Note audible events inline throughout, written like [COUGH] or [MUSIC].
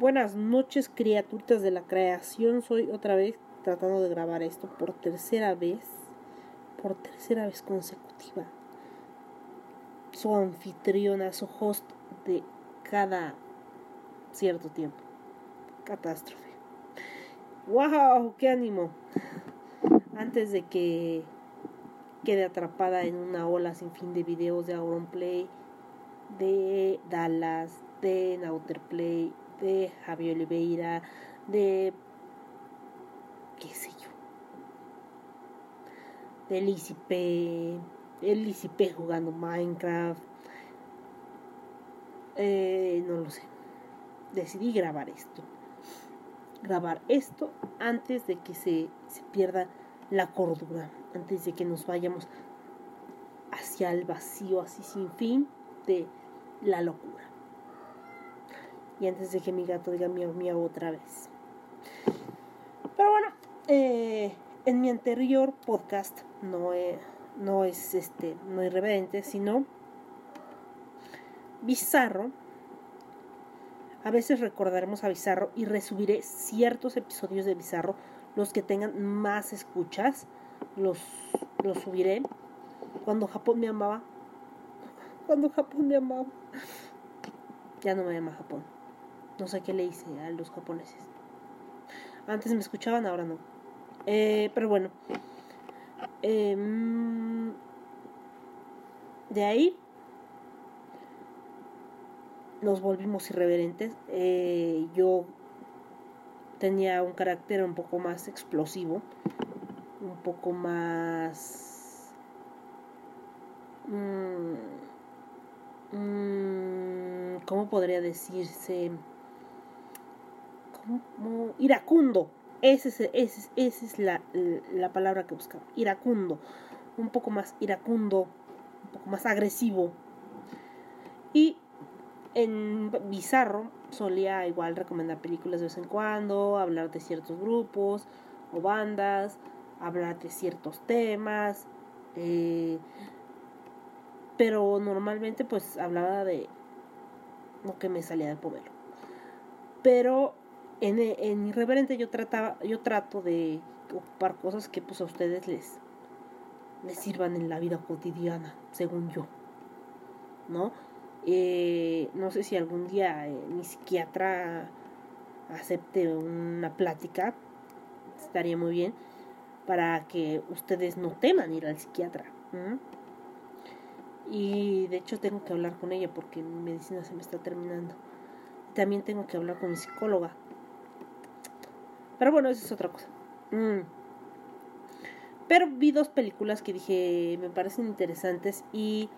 Buenas noches, criaturitas de la creación. Soy otra vez tratando de grabar esto por tercera vez, por tercera vez consecutiva. Su anfitriona, su host de cada cierto tiempo. Catástrofe. ¡Wow! ¡Qué ánimo! Antes de que quede atrapada en una ola sin fin de videos de Auronplay, de Dallas, de Nauterplay, de Javier Oliveira, de qué sé yo, de Lizzie P, el Lizzie P jugando Minecraft, eh, no lo sé, decidí grabar esto, grabar esto antes de que se, se pierda la cordura, antes de que nos vayamos hacia el vacío así sin fin de la locura y antes de que mi gato diga miau miau otra vez. Pero bueno, eh, en mi anterior podcast no, no es este, no irreverente, sino Bizarro. A veces recordaremos a Bizarro y resubiré ciertos episodios de Bizarro, los que tengan más escuchas, los, los subiré. Cuando Japón me amaba. Cuando Japón me amaba. Ya no me llama Japón. No sé qué le hice a los japoneses. Antes me escuchaban, ahora no. Eh, pero bueno. Eh, de ahí nos volvimos irreverentes. Eh, yo tenía un carácter un poco más explosivo, un poco más... Mmm, mmm, ¿Cómo podría decirse? Iracundo. Esa es, ese, es la, la, palabra que buscaba. Iracundo. Un poco más iracundo, un poco más agresivo. Y en Bizarro solía igual recomendar películas de vez en cuando, hablar de ciertos grupos o bandas, hablar de ciertos temas. Eh, pero normalmente pues hablaba de lo que me salía del poder. Pero en, en Irreverente yo trataba, yo trato de ocupar cosas que pues a ustedes les, les sirvan en la vida cotidiana, según yo. ¿No? Eh, no sé si algún día eh, mi psiquiatra acepte una plática, estaría muy bien, para que ustedes no teman ir al psiquiatra. Y de hecho tengo que hablar con ella porque mi medicina se me está terminando. También tengo que hablar con mi psicóloga pero bueno, eso es otra cosa. Mm. Pero vi dos películas que dije me parecen interesantes y,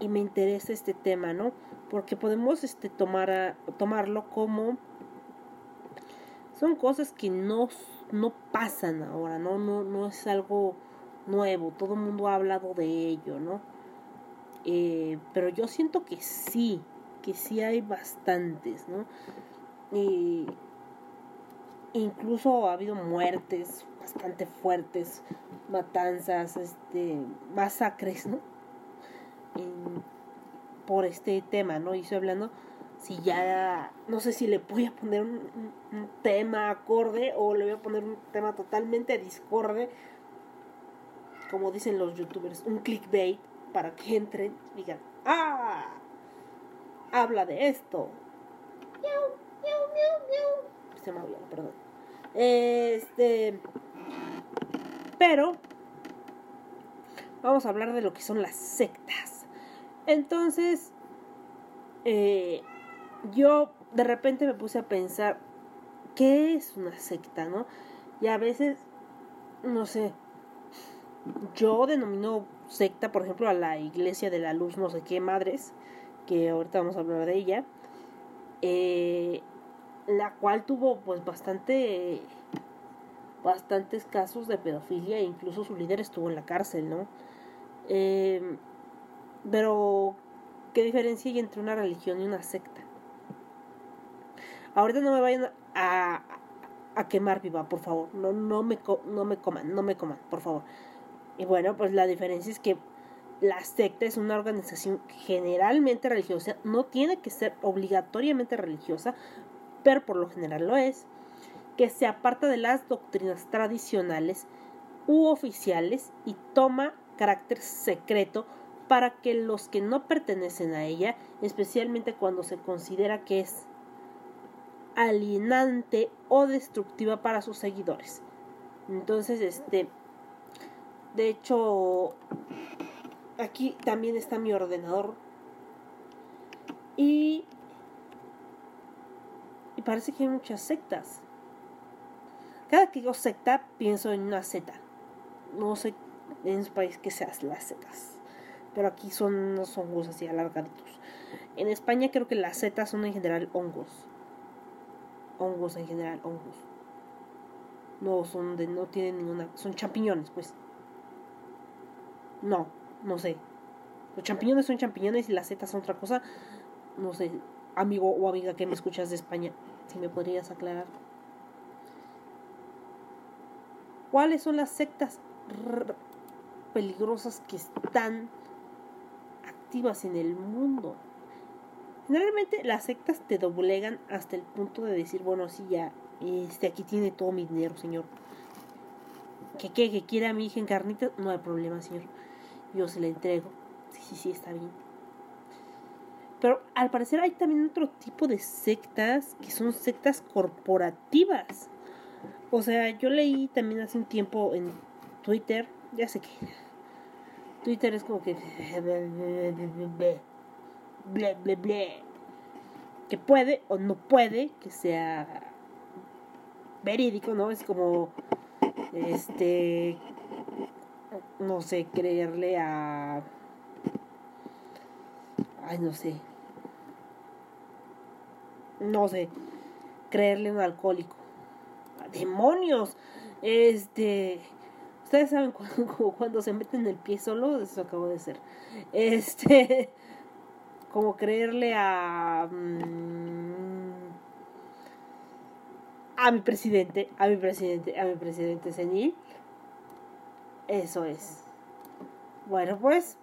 y me interesa este tema, ¿no? Porque podemos este, tomar tomarlo como son cosas que no, no pasan ahora, ¿no? ¿no? No es algo nuevo, todo el mundo ha hablado de ello, ¿no? Eh, pero yo siento que sí, que sí hay bastantes, ¿no? Y incluso ha habido muertes bastante fuertes, matanzas, este, masacres, ¿no? por este tema, ¿no? Y estoy hablando si ya, no sé si le voy a poner un, tema acorde o le voy a poner un tema totalmente discorde, como dicen los youtubers, un clickbait para que entren y digan, ¡ah! Habla de esto. Miau, miau, miau, miau se perdón. Este. Pero. Vamos a hablar de lo que son las sectas. Entonces. Eh, yo de repente me puse a pensar. ¿Qué es una secta, no? Y a veces. No sé. yo denomino secta, por ejemplo, a la Iglesia de la Luz, no sé qué madres, que ahorita vamos a hablar de ella, eh, la cual tuvo pues bastante bastantes casos de pedofilia e incluso su líder estuvo en la cárcel, ¿no? Eh, pero, ¿qué diferencia hay entre una religión y una secta? Ahorita no me vayan a, a quemar viva, por favor. No, no, me, no me coman, no me coman, por favor. Y bueno, pues la diferencia es que la secta es una organización generalmente religiosa, no tiene que ser obligatoriamente religiosa, pero por lo general lo es, que se aparta de las doctrinas tradicionales u oficiales y toma carácter secreto para que los que no pertenecen a ella, especialmente cuando se considera que es alienante o destructiva para sus seguidores. Entonces, este, de hecho, aquí también está mi ordenador. Y, parece que hay muchas sectas. Cada que digo secta, pienso en una Z. No sé en su país que sean las setas. Pero aquí son unos hongos así alargaditos. En España creo que las setas son en general hongos. Hongos en general, hongos. No son de, no tienen ninguna, son champiñones, pues. No, no sé. Los champiñones son champiñones y las setas son otra cosa. No sé, amigo o amiga que me escuchas de España, si me podrías aclarar. ¿Cuáles son las sectas peligrosas que están activas en el mundo? Generalmente las sectas te doblegan hasta el punto de decir, bueno, sí, ya, este aquí tiene todo mi dinero, señor. Que que quiere a mi hija en carnitas, no hay problema, señor. Yo se la entrego. Sí, sí, sí, está bien. Pero al parecer hay también otro tipo de sectas que son sectas corporativas. O sea, yo leí también hace un tiempo en Twitter, ya sé que Twitter es como que que puede o no puede que sea verídico, ¿no? Es como, este, no sé, creerle a, ay, no sé, no sé, creerle un alcohólico. ¡Demonios! Este, ustedes saben cuando, [LAUGHS] cuando se meten el pie solo, eso acabo de ser. Este, [LAUGHS] como creerle a mm, a mi presidente, a mi presidente, a mi presidente senil. Eso es. Bueno, pues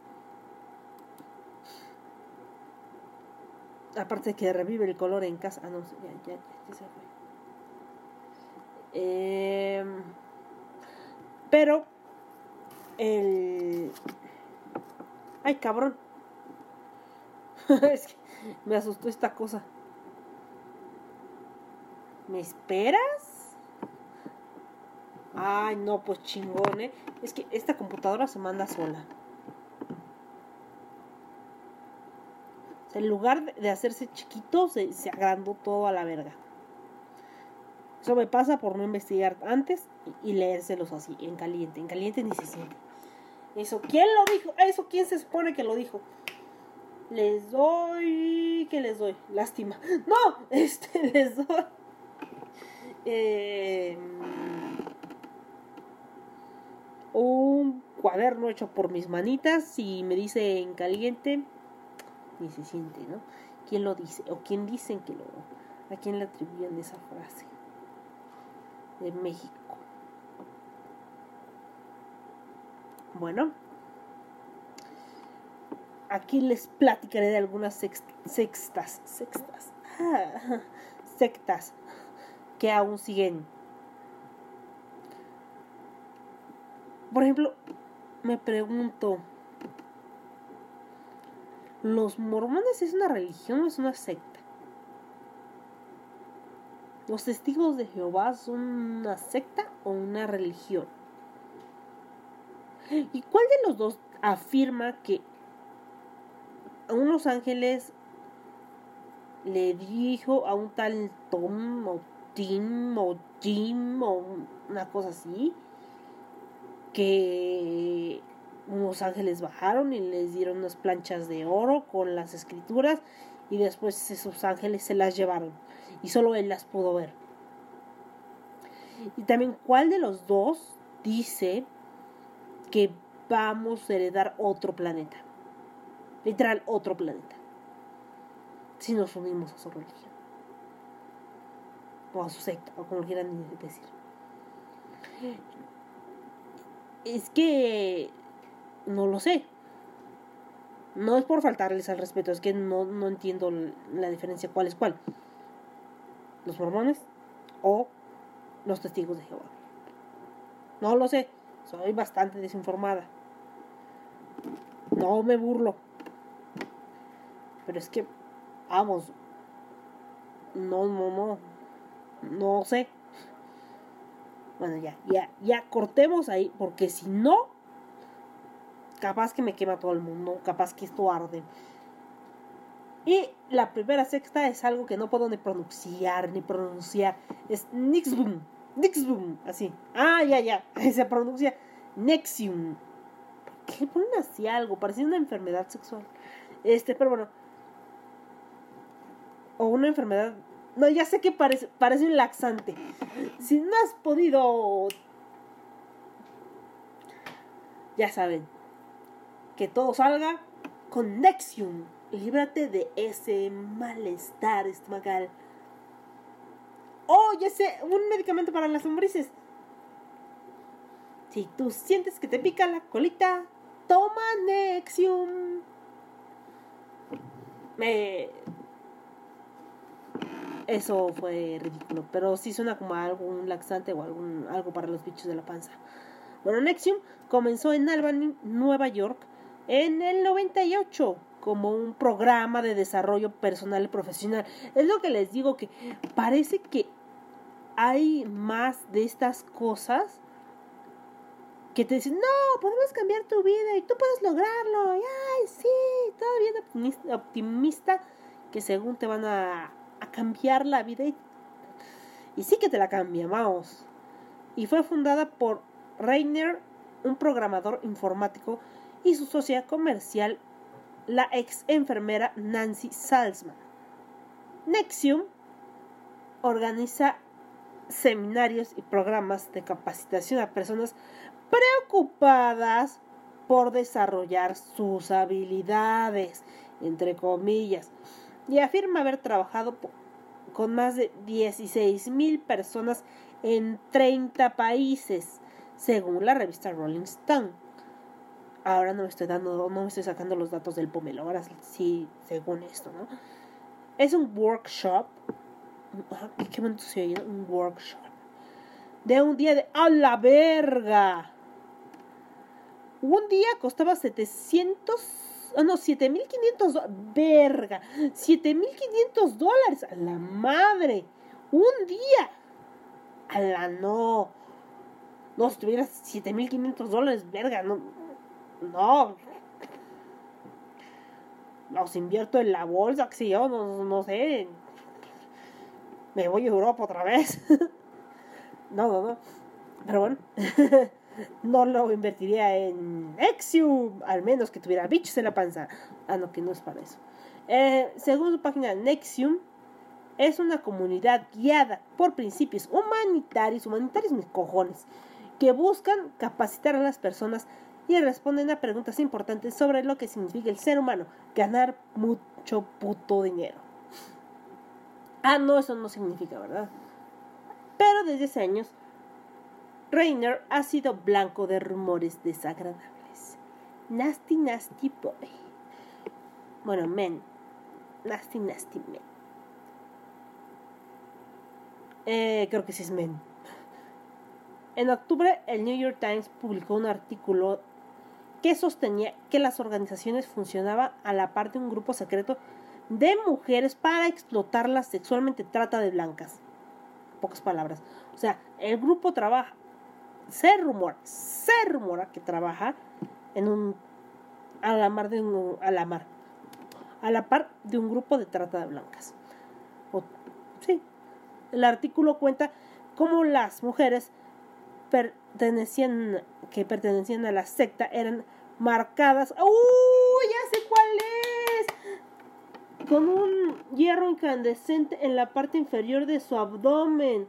aparte que revive el color en casa. Ah, no, ya, ya, ya se fue. Eh, pero el ay cabrón [LAUGHS] es que me asustó esta cosa. ¿Me esperas? Ay, no, pues chingón, ¿eh? Es que esta computadora se manda sola. En lugar de hacerse chiquito, se, se agrandó todo a la verga. Eso me pasa por no investigar antes y, leérselos así, en caliente. En caliente ni se siente. Eso, ¿quién lo dijo? Eso, ¿quién se supone que lo dijo? Les doy. ¿Qué les doy? Lástima. [LAUGHS] No, [LAUGHS] este, les doy. Eh, un cuaderno hecho por mis manitas y me dice en caliente. Ni se siente, ¿no? ¿Quién lo dice? ¿O quién dicen que lo.? ¿A quién le atribuyen esa frase? De México. Bueno aquí les platicaré de algunas sextas, sextas, ah, sectas que aún siguen. Por ejemplo, me pregunto, ¿los mormones es una religión o es una secta? ¿Los testigos de Jehová son una secta o una religión? ¿Y cuál de los dos afirma que a unos ángeles le dijo a un tal Tom o Tim o Jim o una cosa así que unos ángeles bajaron y les dieron unas planchas de oro con las escrituras y después esos ángeles se las llevaron y solo él las pudo ver. Y también cuál de los dos dice que vamos a heredar otro planeta. Literal, otro planeta. Si nos unimos a su religión. O a su secta, o como quieran decir. Es que no lo sé. No es por faltarles al respeto, es que no, no entiendo la diferencia cuál es cuál. Los mormones o los testigos de Jehová. No lo sé, soy bastante desinformada. No me burlo. Pero es que, vamos, no, no, no, no sé. Bueno, ya, ya, ya cortemos ahí, porque si no, capaz que me quema todo el mundo, capaz que esto arde. Y la primera sexta es algo que no puedo ni pronunciar, ni pronunciar. Es Nixbum, Nixbum, así. Ah, ya, ya, [LAUGHS] se pronuncia Nexium. ¿Por qué ponen así algo? Parece una enfermedad sexual. Este, pero bueno. O una enfermedad. No, ya sé que parece, parece un laxante. Si no has podido. Ya saben, que todo salga con Nexium. Líbrate de ese malestar estomacal. Oh, ya sé, un medicamento para las lombrices. Si tú sientes que te pica la colita, toma Nexium. Me... Eso fue ridículo, pero sí suena como algún laxante o algún, algo para los bichos de la panza. Bueno, Nexium comenzó en Albany, Nueva York, en el 98 como un programa de desarrollo personal y profesional. Es lo que les digo que parece que hay más de estas cosas que te dicen, no, podemos cambiar tu vida y tú puedes lograrlo. Y, ay, sí, todavía optimista, que según te van a, cambiar la vida y, y sí que te la cambia, vamos. Y fue fundada por Rainer, un programador informático y su socia comercial, la ex enfermera Nancy Salzman. Nexium organiza seminarios y programas de capacitación a personas preocupadas por desarrollar sus habilidades, entre comillas, y afirma haber trabajado con más de 16 mil personas en 30 países, según la revista Rolling Stone ahora no me estoy dando, no me estoy sacando los datos del pomelo, ahora sí, según esto, ¿no? Es un workshop, qué momento se oye, un workshop, de un día de, ¡a la verga! Un día costaba 700, oh no, 7500 verga, 7500 dólares, a la madre, un día, a la no, no, si tuviera 7500 dólares, verga, no, no. Los invierto en la bolsa, que si yo, no, no sé. Me voy a Europa otra vez. [LAUGHS] no, no, no. Pero bueno. [LAUGHS] no lo invertiría en Nexium, al menos que tuviera bichos en la panza. Ah, no, que no es para eso. Eh, según su página, Nexium es una comunidad guiada por principios humanitarios, humanitarios mis cojones, que buscan capacitar a las personas y responden a preguntas importantes sobre lo que significa el ser humano, ganar mucho puto dinero. Ah, no, eso no significa, ¿verdad? Pero desde hace años, Rainer ha sido blanco de rumores desagradables. Nasty, nasty boy. Bueno, men. Nasty, nasty men. Eh, creo que sí es men. En octubre, el New York Times publicó un artículo que sostenía que las organizaciones funcionaban a la par de un grupo secreto de mujeres para explotarlas sexualmente trata de blancas. Pocas palabras. O sea, el grupo trabaja, se rumora, se rumora que trabaja en un a la mar de un a la mar a la par de un grupo de trata de blancas. sí. El artículo cuenta cómo las mujeres pertenecían, que pertenecían a la secta eran marcadas. ¡Uy! Ya sé cuál es. Con un hierro incandescente en la parte inferior de su abdomen.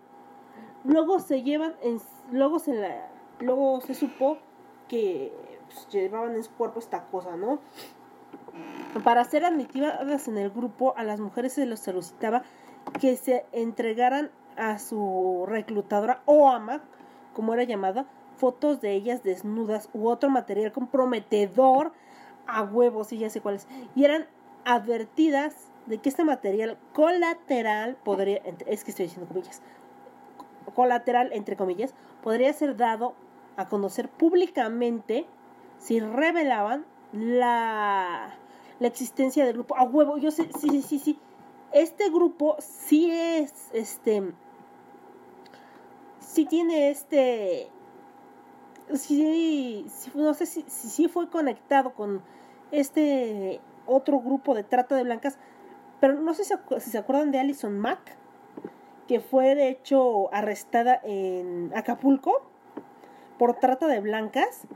Luego se llevan en, luego se la, luego se supo que pues, llevaban en su cuerpo esta cosa, ¿no? Para ser admitidas en el grupo, a las mujeres se les solicitaba que se entregaran a su reclutadora o ama, como era llamada, fotos de ellas desnudas u otro material comprometedor a huevos y ya sé cuáles. Y eran advertidas de que este material colateral podría, es que estoy diciendo comillas, colateral entre comillas, podría ser dado a conocer públicamente si revelaban la, la existencia del grupo. A huevo, yo sé, sí, sí, sí, sí. Este grupo sí es, este, sí tiene este, sí, no sé si, fue conectado con este otro grupo de trata de blancas, pero no sé si, si se acuerdan de Alison Mack, que fue de hecho arrestada en Acapulco por trata de blancas.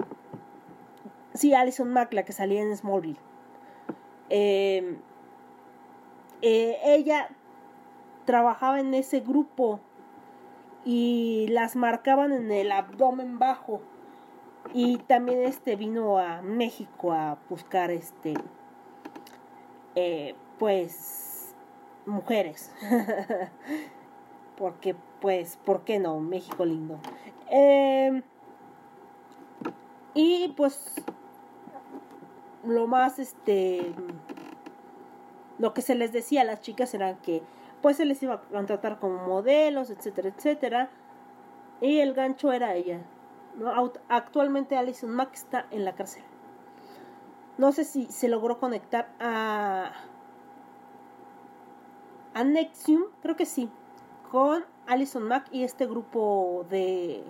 Sí, Alison Mack, la que salía en Smallville. Eh, eh, ella trabajaba en ese grupo y las marcaban en el abdomen bajo. Y también este vino a México a buscar este eh, pues mujeres. [LAUGHS] Porque pues por qué no México lindo. Eh, y pues lo más este lo que se les decía a las chicas era que pues se les iba a contratar como modelos, etcétera, etcétera. Y el gancho era ella. Actualmente Alison Mack está en la cárcel. No sé si se logró conectar a a Nexium, creo que sí, con Alison Mack y este grupo de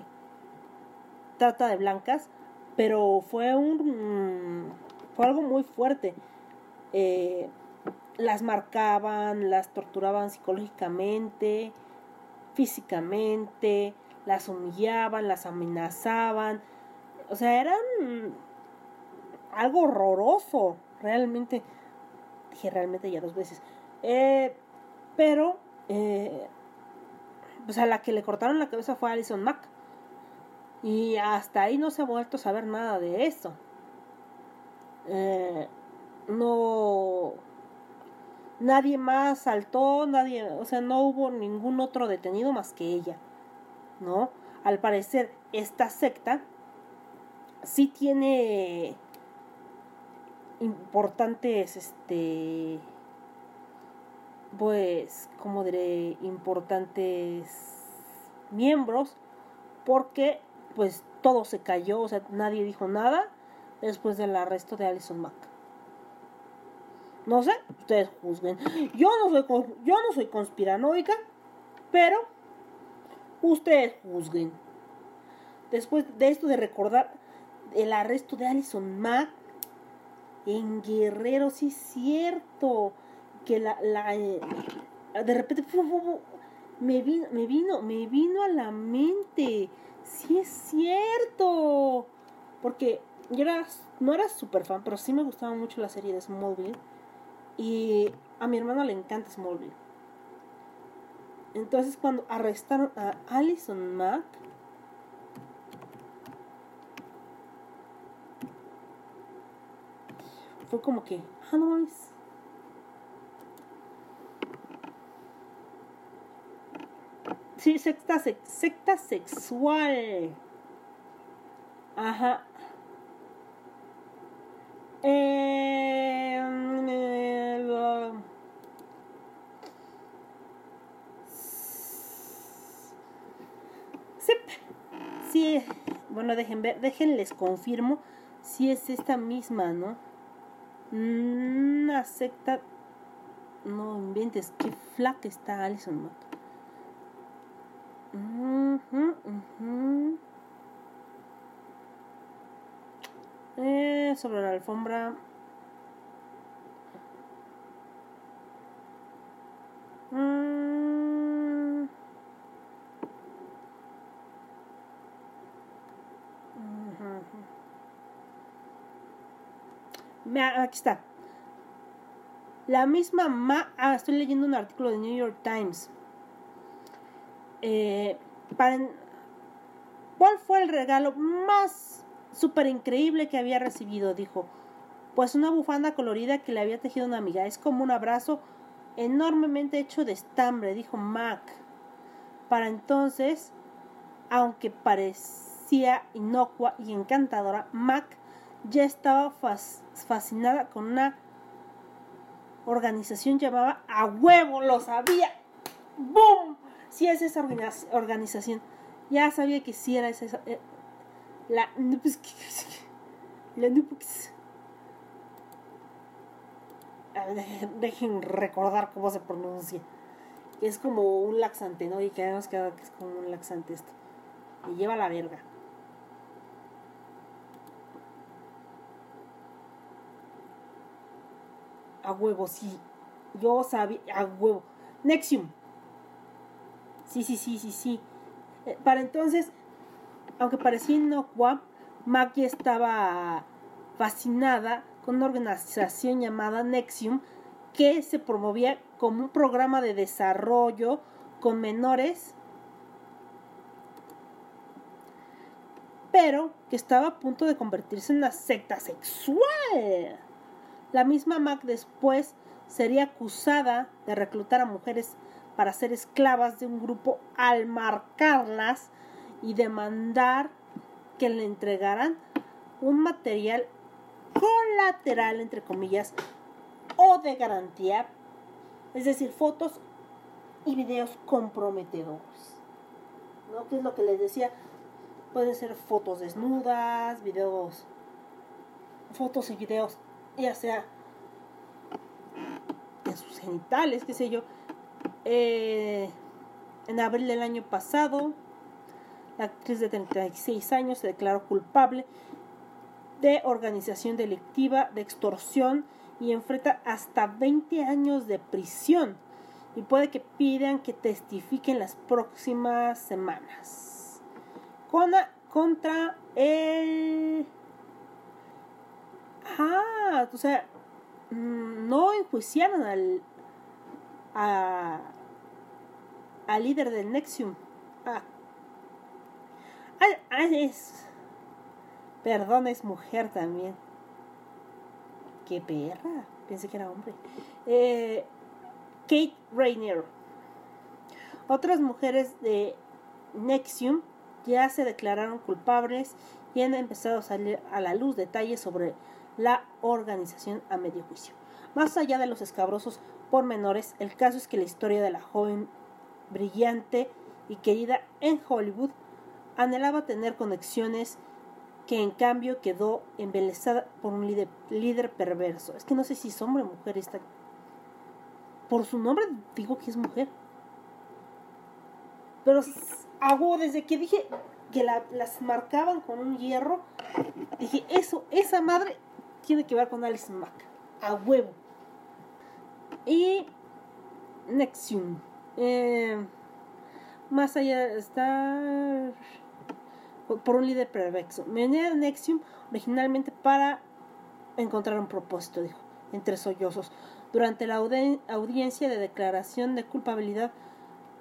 trata de blancas, pero fue un fue algo muy fuerte. Eh, las marcaban, las torturaban psicológicamente, físicamente, las humillaban, las amenazaban. O sea, eran algo horroroso, realmente. Dije realmente ya dos veces. Eh, pero, eh, pues a la que le cortaron la cabeza fue Alison Mack. Y hasta ahí no se ha vuelto a saber nada de eso. Eh, no nadie más saltó, nadie, o sea, no hubo ningún otro detenido más que ella, ¿no? Al parecer, esta secta sí tiene importantes, este, pues, como diré, importantes miembros, porque, pues, todo se cayó, o sea, nadie dijo nada después del arresto de Alison Mack. No sé, ustedes juzguen. Yo no soy, yo no soy conspiranoica, pero ustedes juzguen. Después de esto de recordar el arresto de Alison Mack en Guerrero, sí es cierto que la, la eh, de repente me vino, me vino, me vino a la mente. Sí es cierto. Porque yo era, no era súper fan, pero sí me gustaba mucho la serie de Smallville. Y a mi hermano le encanta Smallville. Entonces cuando arrestaron a Allison Mack, fue como que, ah, no mames. Sí, secta, secta sexual. Ajá. Eh, sí, bueno, dejen ver, déjenles confirmo si es esta misma, ¿no? Una secta, no inventes, qué flaca está Alison Mack. Eh, sobre la alfombra. Mm. Aquí está. La misma Ma. Ah, estoy leyendo un artículo de New York Times. Eh, para, ¿Cuál fue el regalo más súper increíble que había recibido? Dijo. Pues una bufanda colorida que le había tejido una amiga. Es como un abrazo enormemente hecho de estambre, dijo Mac. Para entonces, aunque parecía inocua y encantadora, Mac ya estaba fascinada con una organización llamada A Huevo, lo sabía. ¡Bum! Si es esa organización. Ya sabía que si era esa. La. La Dejen, recordar cómo se pronuncia. Es como un laxante, ¿no? Y que además que es como un laxante esto. Y lleva la verga. A huevo, sí. Yo sabía. A huevo. Nexium. Sí, sí, sí, sí, sí. Eh, para entonces, aunque parecía inocua, Maggie estaba fascinada con una organización llamada Nexium que se promovía como un programa de desarrollo con menores, pero que estaba a punto de convertirse en una secta sexual. La misma Mac después sería acusada de reclutar a mujeres para ser esclavas de un grupo al marcarlas y demandar que le entregaran un material colateral, entre comillas, o de garantía, es decir, fotos y videos comprometedores. ¿No? ¿Qué es lo que les decía? Pueden ser fotos desnudas, videos, fotos y videos ya sea en sus genitales, qué sé yo. Eh, en abril del año pasado, actriz de 36 años se declaró culpable de organización delictiva, de extorsión y enfrenta hasta 20 años de prisión y puede que pidan que testifiquen las próximas semanas. contra el Ah, o sea, mm, no enjuiciaron al, al líder del Nexium. Es. Perdón, es mujer también. Qué perra. Pensé que era hombre. Eh, Kate Rainier. Otras mujeres de Nexium ya se declararon culpables y han empezado a salir a la luz detalles sobre la organización a medio juicio. Más allá de los escabrosos pormenores, el caso es que la historia de la joven brillante y querida en Hollywood anhelaba tener conexiones que en cambio quedó embelesada por un líder, perverso. Es que no sé si es hombre o mujer esta. Por su nombre digo que es mujer. Pero hago desde que dije que las marcaban con un hierro, dije, eso, esa madre tiene que ver con Alice Mac. A huevo. Y Nexium. Eh, más allá está por un líder perverso. Me uní a Nexium originalmente para encontrar un propósito, dijo, entre sollozos. Durante la audiencia de declaración de culpabilidad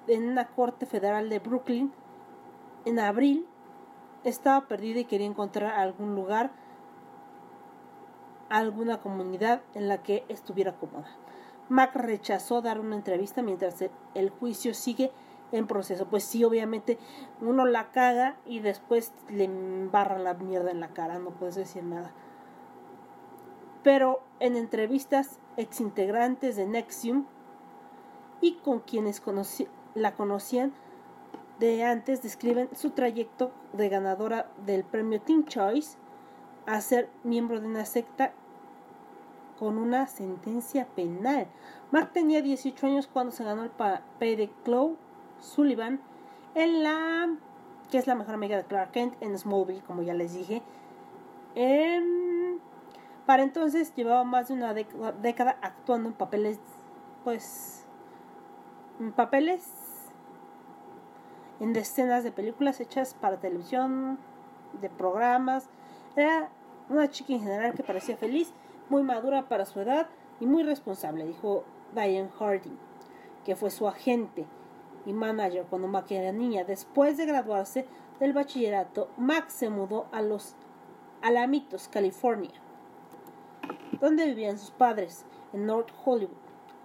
en una corte federal de Brooklyn, en abril, estaba perdida y quería encontrar algún lugar alguna comunidad en la que estuviera cómoda. Mac rechazó dar una entrevista mientras el juicio sigue en proceso. Pues sí, obviamente uno la caga y después le embarra la mierda en la cara, no puedes decir nada. Pero en entrevistas exintegrantes de Nexium y con quienes la conocían de antes describen su trayecto de ganadora del premio Teen Choice a ser miembro de una secta con una sentencia penal. Mac tenía 18 años cuando se ganó el papel de Chloe Sullivan en la que es la mejor amiga de Clark Kent en Smallville, como ya les dije. para entonces llevaba más de una década actuando en papeles, pues, en papeles en decenas de películas hechas para televisión, de programas. Era una chica en general que parecía feliz muy madura para su edad y muy responsable, dijo Diane Harding, que fue su agente y manager cuando Mac era niña. Después de graduarse del bachillerato, Mac se mudó a los Alamitos, California, donde vivían sus padres, en North Hollywood.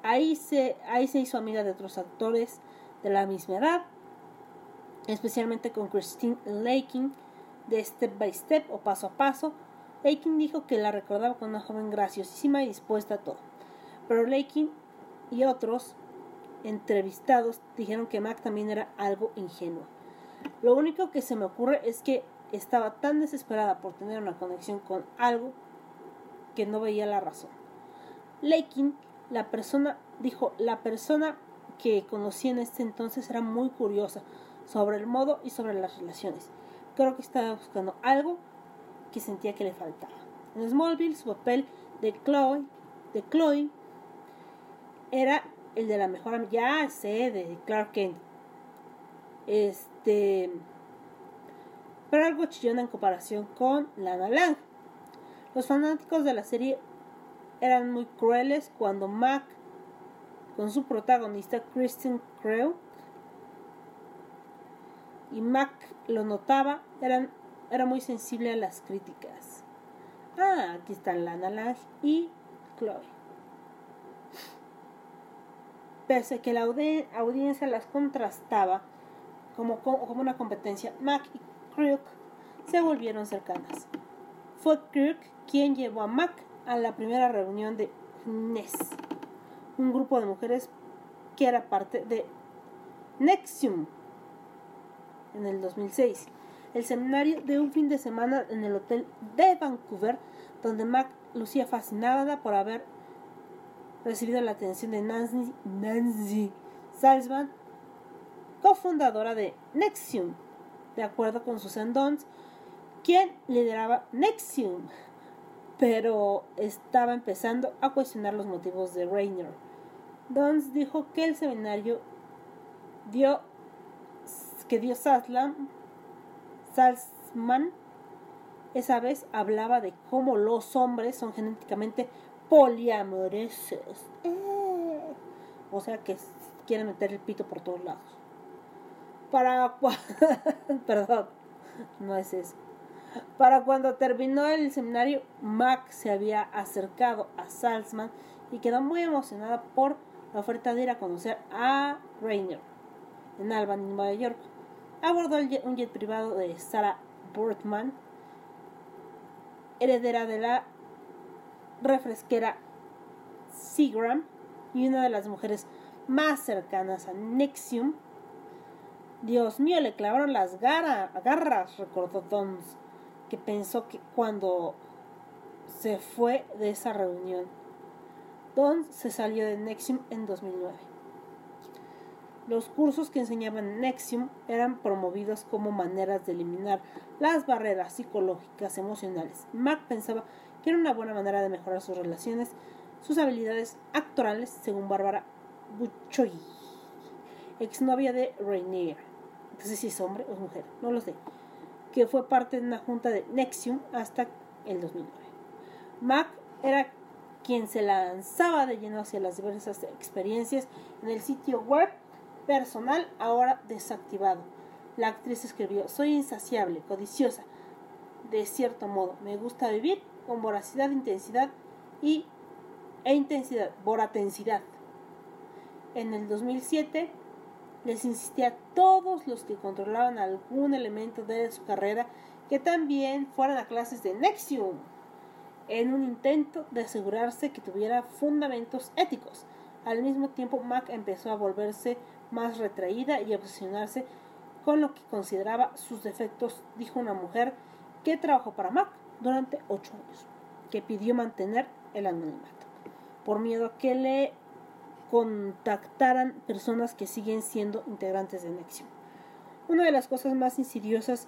Ahí se, ahí se hizo amiga de otros actores de la misma edad, especialmente con Christine Lakin de Step by Step o Paso a Paso. Lakin dijo que la recordaba como una joven graciosísima y dispuesta a todo. Pero Lakin y otros entrevistados dijeron que Mac también era algo ingenua. Lo único que se me ocurre es que estaba tan desesperada por tener una conexión con algo que no veía la razón. Lakin, la persona, dijo, la persona que conocí en este entonces era muy curiosa sobre el modo y sobre las relaciones. Creo que estaba buscando algo que sentía que le faltaba. En Smallville su papel de Chloe, de Chloe era el de la mejor ya sé, de Clark Kent. Este pero algo chillona en comparación con Lana Lang. Los fanáticos de la serie eran muy crueles cuando Mac, con su protagonista Kristen Crew, y Mac lo notaba, eran, era muy sensible a las críticas. Ah, aquí están Lana Lang y Chloe. Pese a que la audiencia las contrastaba como, una competencia, Mac y Crook se volvieron cercanas. Fue Kirk quien llevó a Mac a la primera reunión de NES, un grupo de mujeres que era parte de Nexium en el 2006, el seminario de un fin de semana en el hotel de Vancouver, donde Mac lucía fascinada por haber recibido la atención de Nancy, Nancy Salzman, cofundadora de Nexium, de acuerdo con Susan Dons, quien lideraba Nexium, pero estaba empezando a cuestionar los motivos de Rainer. Dons dijo que el seminario dio que dio Salzman, Salzman esa vez hablaba de cómo los hombres son genéticamente poliamorosos. Eh. O sea que quieren meter el pito por todos lados. Para [LAUGHS] perdón, no es eso. Para cuando terminó el seminario, Mac se había acercado a Salzman y quedó muy emocionada por la oferta de ir a conocer a Rainer en Albany, Nueva York. Abordó un jet privado de Sarah Bortman, heredera de la refresquera Seagram y una de las mujeres más cercanas a Nexium. Dios mío, le clavaron las garras, recordó Dons, que pensó que cuando se fue de esa reunión. Dons se salió de Nexium en 2009. Los cursos que enseñaban Nexium eran promovidos como maneras de eliminar las barreras psicológicas emocionales. Mac pensaba que era una buena manera de mejorar sus relaciones, sus habilidades actorales, según Bárbara Buchoy, exnovia de Rainier. Sé si es hombre o mujer, no lo sé. Que fue parte de una junta de Nexium hasta el 2009. Mac era quien se lanzaba de lleno hacia las diversas experiencias en el sitio web personal ahora desactivado. La actriz escribió, soy insaciable, codiciosa, de cierto modo, me gusta vivir con voracidad, intensidad y, e intensidad, voratensidad. En el 2007 les insistí a todos los que controlaban algún elemento de su carrera que también fueran a clases de Nexium, en un intento de asegurarse que tuviera fundamentos éticos. Al mismo tiempo, Mac empezó a volverse más retraída y obsesionarse con lo que consideraba sus defectos, dijo una mujer que trabajó para Mac durante ocho años, que pidió mantener el anonimato, por miedo a que le contactaran personas que siguen siendo integrantes de Nexium. Una de las cosas más insidiosas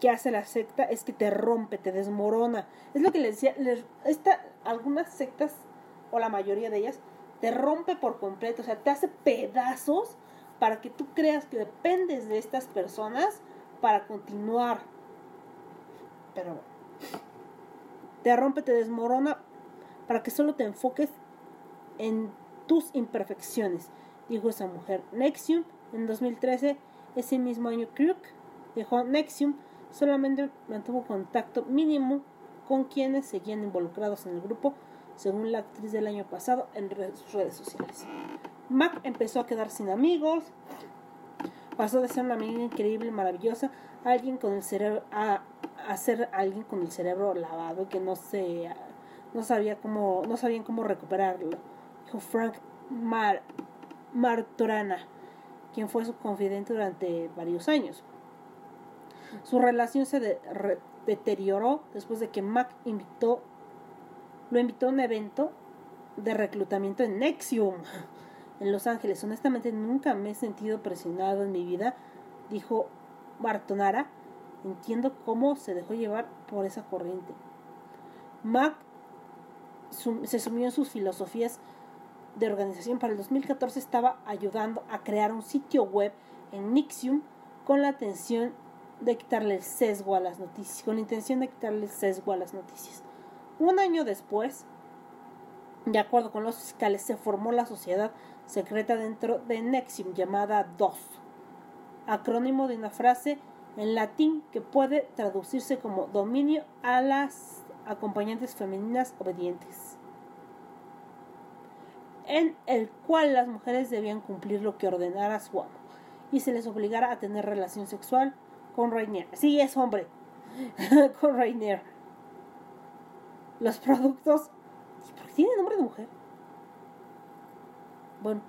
que hace la secta es que te rompe, te desmorona. Es lo que les decía, esta, algunas sectas, o la mayoría de ellas, te rompe por completo, o sea, te hace pedazos para que tú creas que dependes de estas personas para continuar. Pero te rompe, te desmorona para que solo te enfoques en tus imperfecciones, dijo esa mujer. Nexium, en 2013, ese mismo año, Crook dejó Nexium, solamente mantuvo contacto mínimo con quienes seguían involucrados en el grupo, según la actriz del año pasado en sus redes sociales. Mac empezó a quedar sin amigos, pasó de ser una amiga increíble, maravillosa, alguien con el cerebro, a, ser alguien con el cerebro lavado y que no se, no sabía cómo, no sabían cómo recuperarlo. Dijo Frank Mar, Martorana, quien fue su confidente durante varios años. Su relación se deterioró después de que Mac invitó, lo invitó a un evento de reclutamiento en Nexium [LAUGHS] en Los Ángeles. Honestamente nunca me he sentido presionado en mi vida, dijo Bartonara. Entiendo cómo se dejó llevar por esa corriente. Mac se sumió en sus filosofías de organización. Para el 2014 estaba ayudando a crear un sitio web en Nixium con la atención de quitarle el sesgo a las noticias, con la intención de quitarle el sesgo a las noticias. Un año después, de acuerdo con los fiscales, se formó la sociedad secreta dentro de Nexium llamada DOS, acrónimo de una frase en latín que puede traducirse como dominio a las acompañantes femeninas obedientes, en el cual las mujeres debían cumplir lo que ordenara su amo y se les obligara a tener relación sexual con Rainier. Sí, es hombre. [LAUGHS] con Rainier. Los productos. ¿Por qué tiene nombre de mujer? Bueno,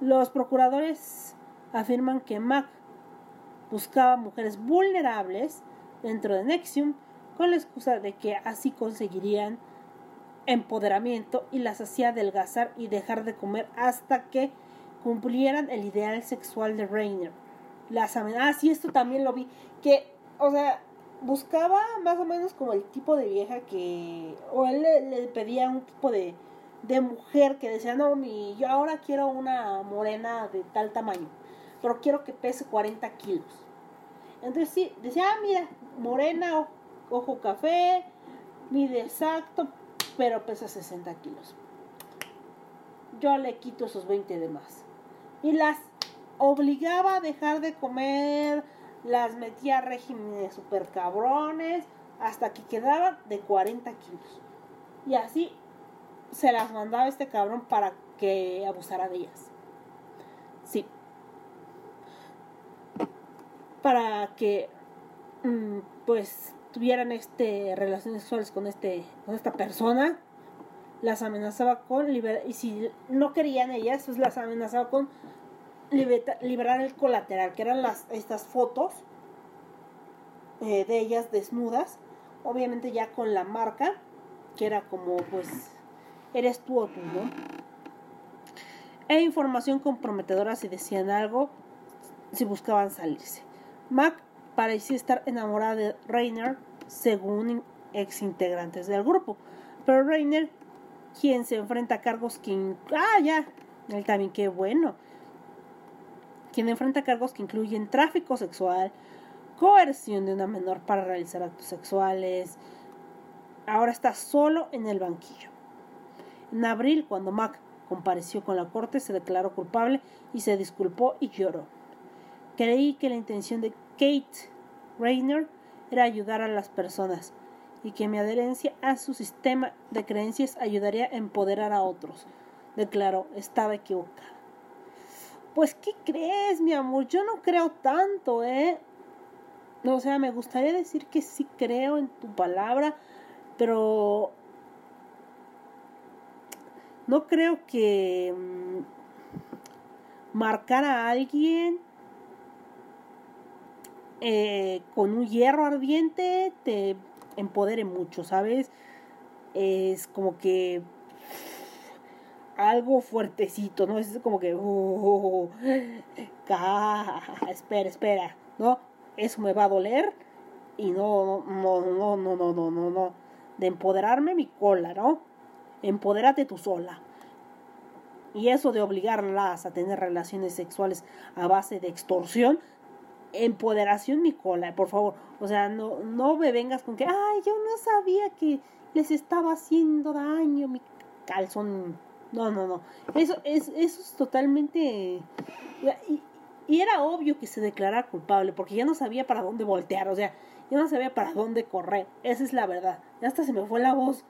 los procuradores afirman que Mac buscaba mujeres vulnerables dentro de Nexium con la excusa de que así conseguirían empoderamiento y las hacía adelgazar y dejar de comer hasta que cumplieran el ideal sexual de Rainer las amenazas. Ah, sí, esto también lo vi. Que, o sea, buscaba más o menos como el tipo de vieja que. O él le, pedía un tipo de, de mujer que decía, no, mi, yo ahora quiero una morena de tal tamaño. Pero quiero que pese 40 kilos. Entonces sí, decía, ah, mira, morena, ojo café, mide exacto, pero pesa 60 kilos. Yo le quito esos 20 de más. Y las obligaba a dejar de comer, las metía a regímenes super cabrones, hasta que quedaban de 40 kilos. Y así se las mandaba este cabrón para que abusara de ellas. Sí. Para que mm, pues tuvieran este relaciones sexuales con este con esta persona las amenazaba con liberar y si no querían ellas pues las amenazaba con liberar el colateral, que eran las, estas fotos eh, de ellas desnudas, obviamente ya con la marca, que era como pues, eres tú o tú, ¿no? E información comprometedora si decían algo, si buscaban salirse. Mac parecía estar enamorada de Rainer, según ex integrantes del grupo, pero Rainer, quien se enfrenta a cargos que... Ah, ya, qué bueno quien enfrenta cargos que incluyen tráfico sexual, coerción de una menor para realizar actos sexuales. Ahora está solo en el banquillo. En abril, cuando Mac compareció con la corte, se declaró culpable y se disculpó y lloró. Creí que la intención de Kate Rayner era ayudar a las personas y que mi adherencia a su sistema de creencias ayudaría a empoderar a otros. Declaró, estaba equivocada. Pues, ¿qué crees, mi amor? Yo no creo tanto, ¿eh? O sea, me gustaría decir que sí creo en tu palabra, pero no creo que mm, marcar a alguien eh, con un hierro ardiente te empodere mucho, ¿sabes? Es como que algo fuertecito, ¿no? Es como que, uh, ah, espera, espera, ¿no? Eso me va a doler y no, no, no, no, no, no, no, no. De empoderarme mi cola, ¿no? Empodérate tú sola. Y eso de obligarlas a tener relaciones sexuales a base de extorsión empoderación, Nicola, por favor. O sea, no, no me vengas con que, ay, yo no sabía que les estaba haciendo daño mi calzón. No, no, no. Eso es, eso es totalmente... Y, y era obvio que se declarara culpable, porque ya no sabía para dónde voltear, o sea, ya no sabía para dónde correr. Esa es la verdad. Ya hasta se me fue la voz.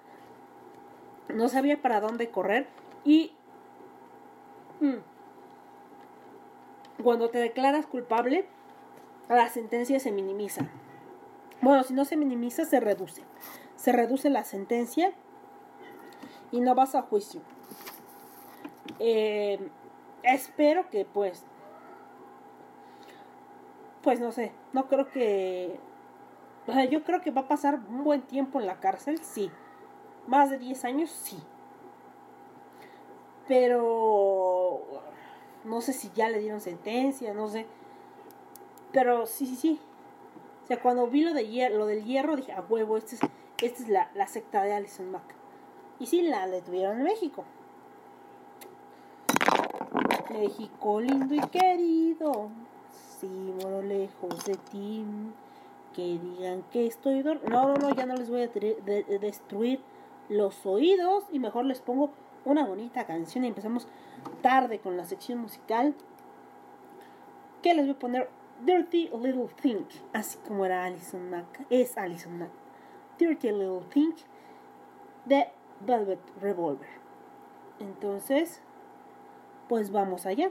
No sabía para dónde correr. Y... Mm, cuando te declaras culpable, la sentencia se minimiza. Bueno, si no se minimiza, se reduce. Se reduce la sentencia y no vas a juicio. Eh, espero que pues, pues no sé, no creo que, o sea, yo creo que va a pasar un buen tiempo en la cárcel, sí. Más de 10 años, sí. Pero no sé si ya le dieron sentencia, no sé. Pero sí, sí, sí. O sea, cuando vi lo, de lo del hierro, dije, a huevo, esta es, esta es la, la, secta de Alison Mack. Y sí, la detuvieron en México. México lindo y querido, sí, moro lejos de ti. Que digan que estoy No, no, no, ya no les voy a de destruir los oídos y mejor les pongo una bonita canción y empezamos tarde con la sección musical. Que les voy a poner Dirty Little Thing, así como era Alison Mack, es Alison Mack. Dirty Little Thing de Velvet Revolver. Entonces, pues vamos allá.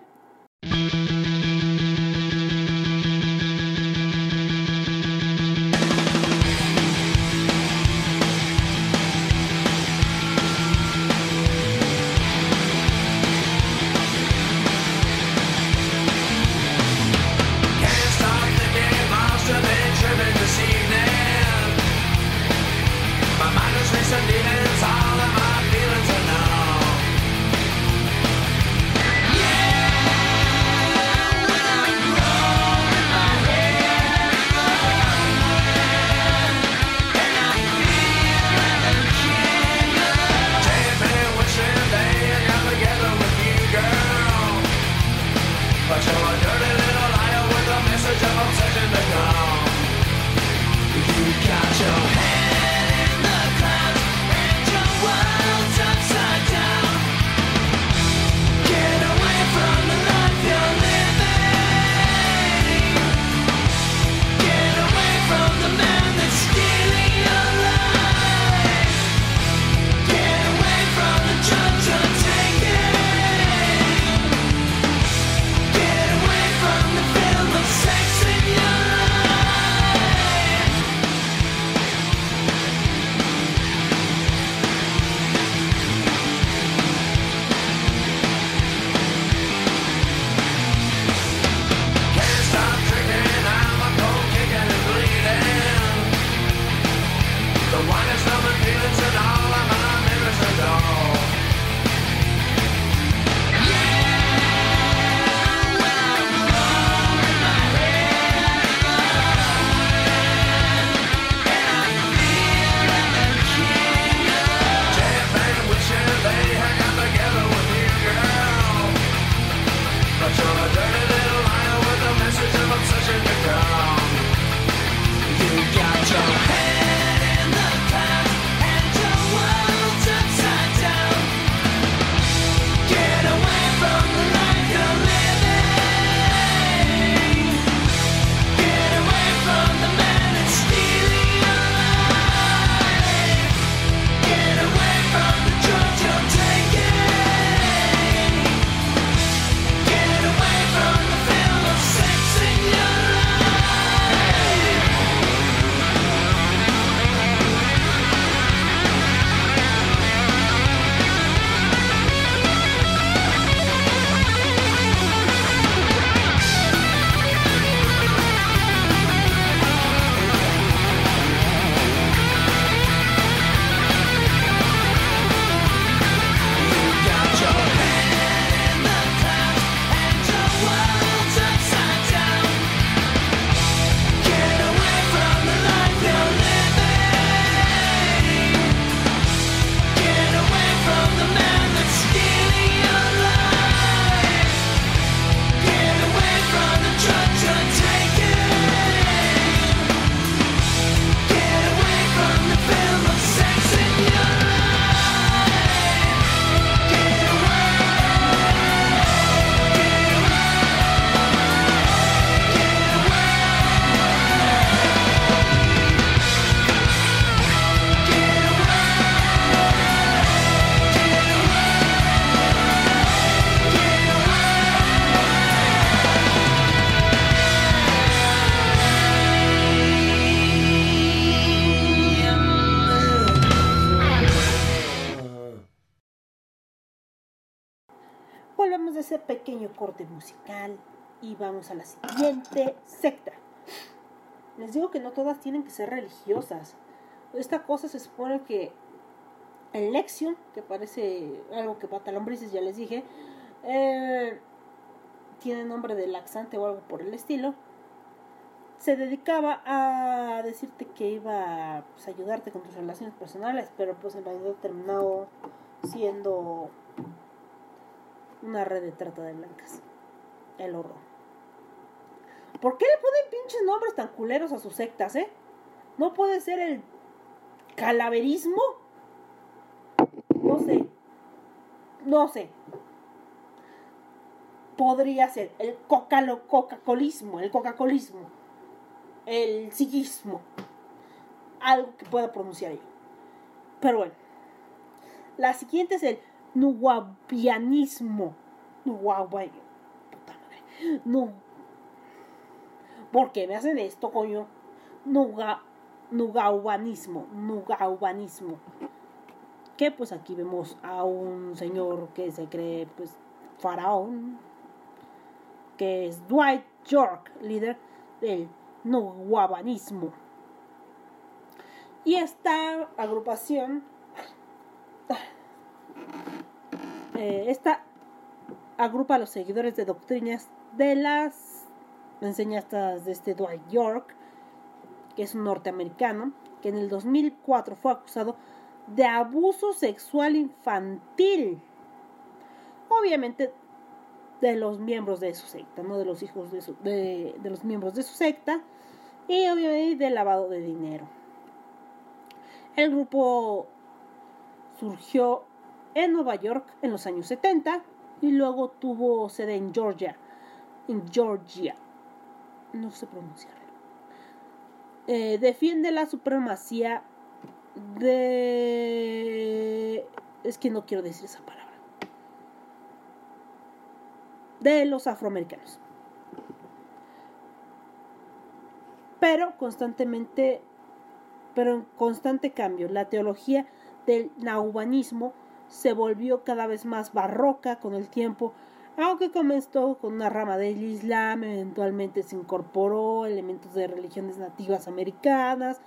Corte musical y vamos a la siguiente secta. Les digo que no todas tienen que ser religiosas. Esta cosa se supone que el Lexion, que parece algo que pata lombrices, ya les dije, eh, tiene nombre de laxante o algo por el estilo. Se dedicaba a decirte que iba pues, a ayudarte con tus relaciones personales, pero pues en realidad terminó siendo una red de trata de blancas. El horror. ¿Por qué le ponen pinches nombres tan culeros a sus sectas, eh? ¿No puede ser el calaverismo? No sé. No sé. Podría ser el coca-colismo, el coca-colismo, el sillismo. Algo que pueda pronunciar yo. Pero bueno. La siguiente es el nuwabianismo. Nuwabianismo. Puta madre. No. ¿Por qué me hacen esto, coño? Nuga, nugaubanismo. Nugaubanismo. Que pues aquí vemos a un señor que se cree pues faraón. Que es Dwight York, líder del nugabanismo. Y esta agrupación eh, esta agrupa a los seguidores de doctrinas de las enseñanzas de este Dwight York, que es un norteamericano, que en el 2004 fue acusado de abuso sexual infantil. Obviamente de los miembros de su secta, no de los hijos de, de, de los miembros de su secta, y obviamente de lavado de dinero. El grupo surgió en Nueva York en los años 70 y luego tuvo sede en Georgia, en Georgia. No sé pronunciarlo. Eh, defiende la supremacía de... Es que no quiero decir esa palabra. De los afroamericanos. Pero constantemente, pero en constante cambio, la teología del naubanismo se volvió cada vez más barroca con el tiempo, aunque comenzó con una rama del Islam, eventualmente se incorporó elementos de religiones nativas americanas,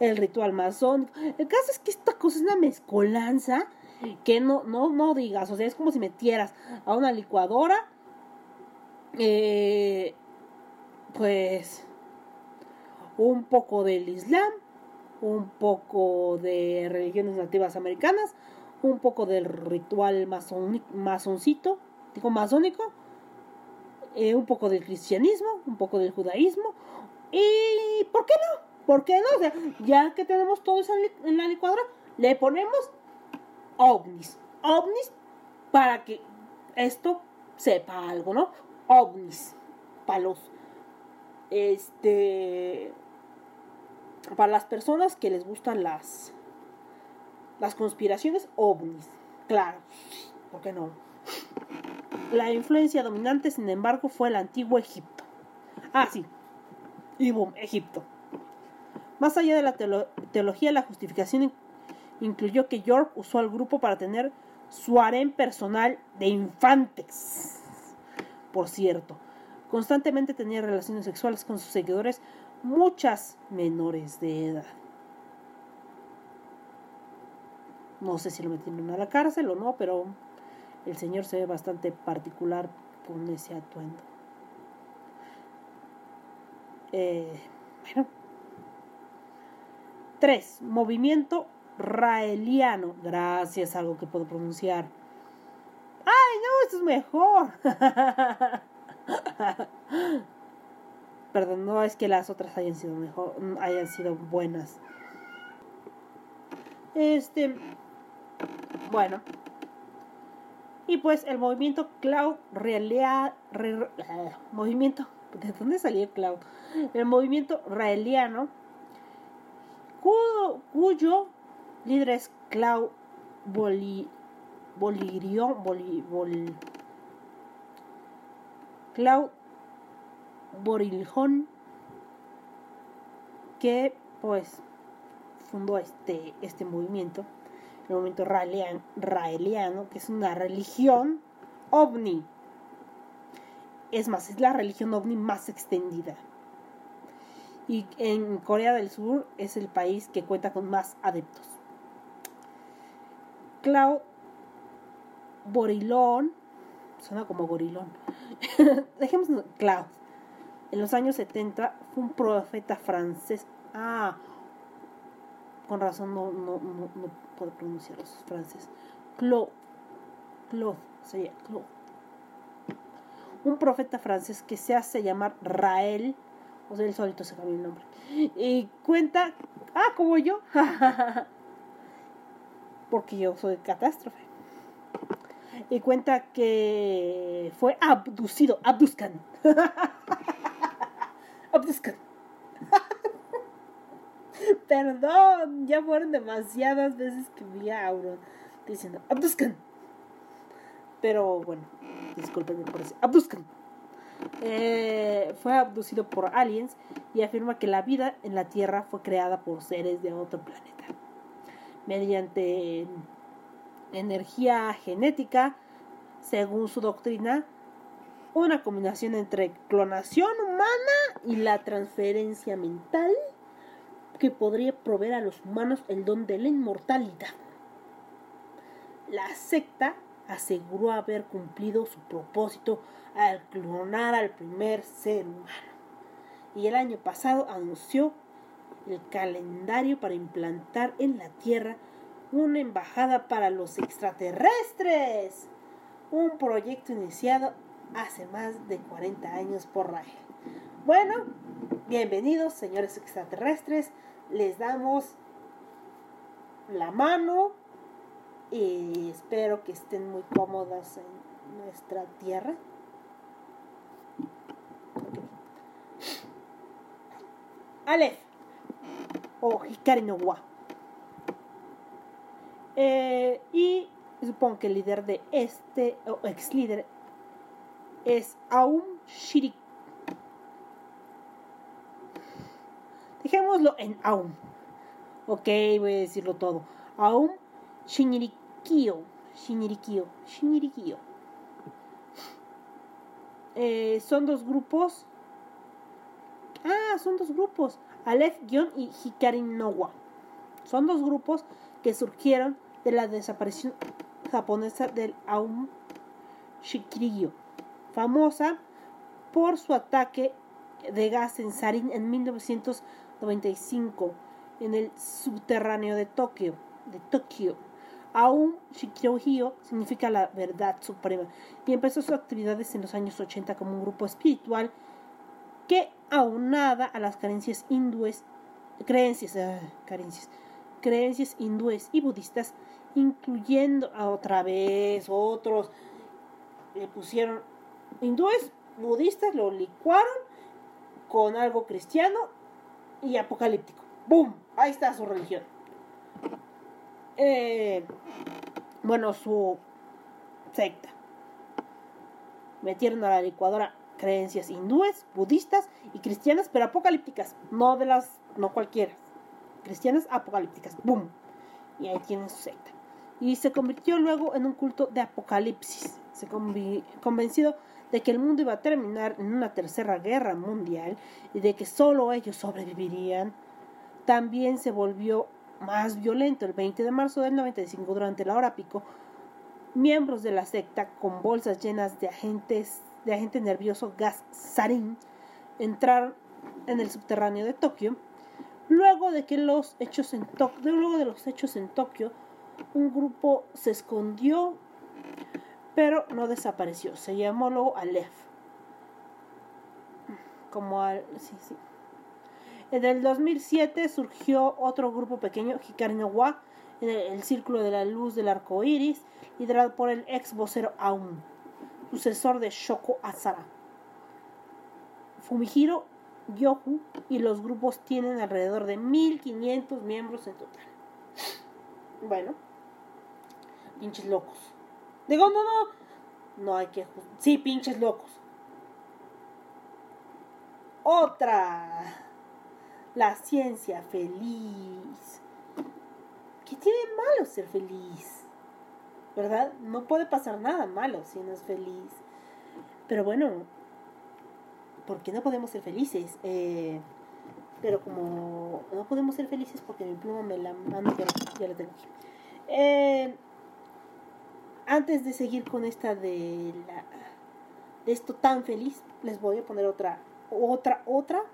el ritual masónico. El caso es que esta cosa es una mezcolanza que no, no, no digas, o sea, es como si metieras a una licuadora, eh, pues, un poco del Islam, un poco de religiones nativas americanas, un poco del ritual masoncito, digo masónico, eh, un poco del cristianismo, un poco del judaísmo, y ¿por qué no? ¿Por qué no? Ya que tenemos todo eso en la licuadora, le ponemos ovnis, ovnis para que esto sepa algo, ¿no? Ovnis, palos, este, para las personas que les gustan las las conspiraciones ovnis. Claro, ¿por qué no? La influencia dominante, sin embargo, fue el antiguo Egipto. Ah, sí. Y boom, Egipto. Más allá de la teología, la justificación incluyó que York usó al grupo para tener su harén personal de infantes. Por cierto, constantemente tenía relaciones sexuales con sus seguidores, muchas menores de edad. No sé si lo metieron a la cárcel o no, pero el señor se ve bastante particular con ese atuendo. Eh, bueno. 3. Movimiento raeliano. Gracias, algo que puedo pronunciar. ¡Ay, no! Esto es mejor. [LAUGHS] Perdón, no es que las otras hayan sido mejor, hayan sido buenas. Este, bueno. Y pues el movimiento Cloud realea, movimiento, ¿de dónde salió Cloud? El movimiento raeliano, cuyo, líder es Cloud Boli, Bolirión, Boli, que pues fundó este, este movimiento el movimiento raeliano, que es una religión ovni. Es más, es la religión ovni más extendida. Y en Corea del Sur es el país que cuenta con más adeptos. Cloud Borilón, suena como gorilón. [LAUGHS] Dejemos Cloud. En los años 70 fue un profeta francés. Ah, con razón no, no, no puedo pronunciar los francés. Claude. Claude, sería Claude. Un profeta francés que se hace llamar Rael. O sea, él solito se cambió el nombre. Y cuenta. Ah, como yo. [LAUGHS] Porque yo soy catástrofe. Y cuenta que fue abducido. Abduzcan. [LAUGHS] Abduzcan. Perdón, ya fueron demasiadas veces que vi a Auron diciendo Abduzcan. Pero bueno, discúlpenme por eso. Abduzcan. Eh, fue abducido por aliens y afirma que la vida en la Tierra fue creada por seres de otro planeta. Mediante energía genética, según su doctrina, una combinación entre clonación humana y la transferencia mental que podría proveer a los humanos el don de la inmortalidad. La secta aseguró haber cumplido su propósito al clonar al primer ser humano. Y el año pasado anunció el calendario para implantar en la Tierra una embajada para los extraterrestres. Un proyecto iniciado hace más de 40 años por Rael. Bueno, bienvenidos señores extraterrestres. Les damos la mano y espero que estén muy cómodos en nuestra tierra. Aleph o Hikari no Wa. Eh, y supongo que el líder de este, o ex líder, es Aum Shirik. Dejémoslo en Aum. Ok, voy a decirlo todo. Aum Shinrikyo. Shinrikyo. Shinrikyo. Eh, son dos grupos. Ah, son dos grupos. Aleph-y Hikari Nowa. Son dos grupos que surgieron de la desaparición japonesa del Aum Shikiryo, famosa por su ataque de gas en Sarin en 1995 en el subterráneo de Tokio. De Tokio. Aum Shikiryo significa la verdad suprema y empezó sus actividades en los años 80 como un grupo espiritual que aunada a las creencias hindúes, creencias, uh, creencias, hindúes y budistas, incluyendo otra vez otros, le pusieron hindúes, budistas, lo licuaron con algo cristiano y apocalíptico. ¡Boom! Ahí está su religión. Eh, bueno, su secta. Metieron a la licuadora creencias hindúes, budistas y cristianas, pero apocalípticas, no de las, no cualquiera, cristianas apocalípticas, ¡boom! Y ahí tienen su secta. Y se convirtió luego en un culto de apocalipsis, se convencido de que el mundo iba a terminar en una tercera guerra mundial y de que solo ellos sobrevivirían. También se volvió más violento el 20 de marzo del 95 durante la hora pico. Miembros de la secta con bolsas llenas de agentes de agente nervioso gas sarin entraron en el subterráneo de Tokio. Luego de que los hechos en Tokio, luego de los hechos en Tokio, un grupo se escondió, pero no desapareció. Se llamó luego Aleph. Como al, sí, sí. En el 2007 surgió otro grupo pequeño, Hikari no Wa, en el Círculo de la Luz del Arco Iris, liderado por el ex vocero Aum sucesor de Shoko Asara. Fumihiro Yoku y los grupos tienen alrededor de 1500 miembros en total. Bueno, pinches locos. Digo, no, no, no hay que. Sí, pinches locos. Otra. La ciencia feliz. ¿Qué tiene malo ser feliz? ¿verdad? No puede pasar nada malo si uno es feliz. Pero bueno, ¿por qué no podemos ser felices? Eh, pero como no podemos ser felices porque mi pluma me la mando, ya, ya la tengo. Eh, antes de seguir con esta de la de esto tan feliz, les voy a poner otra, otra, otra.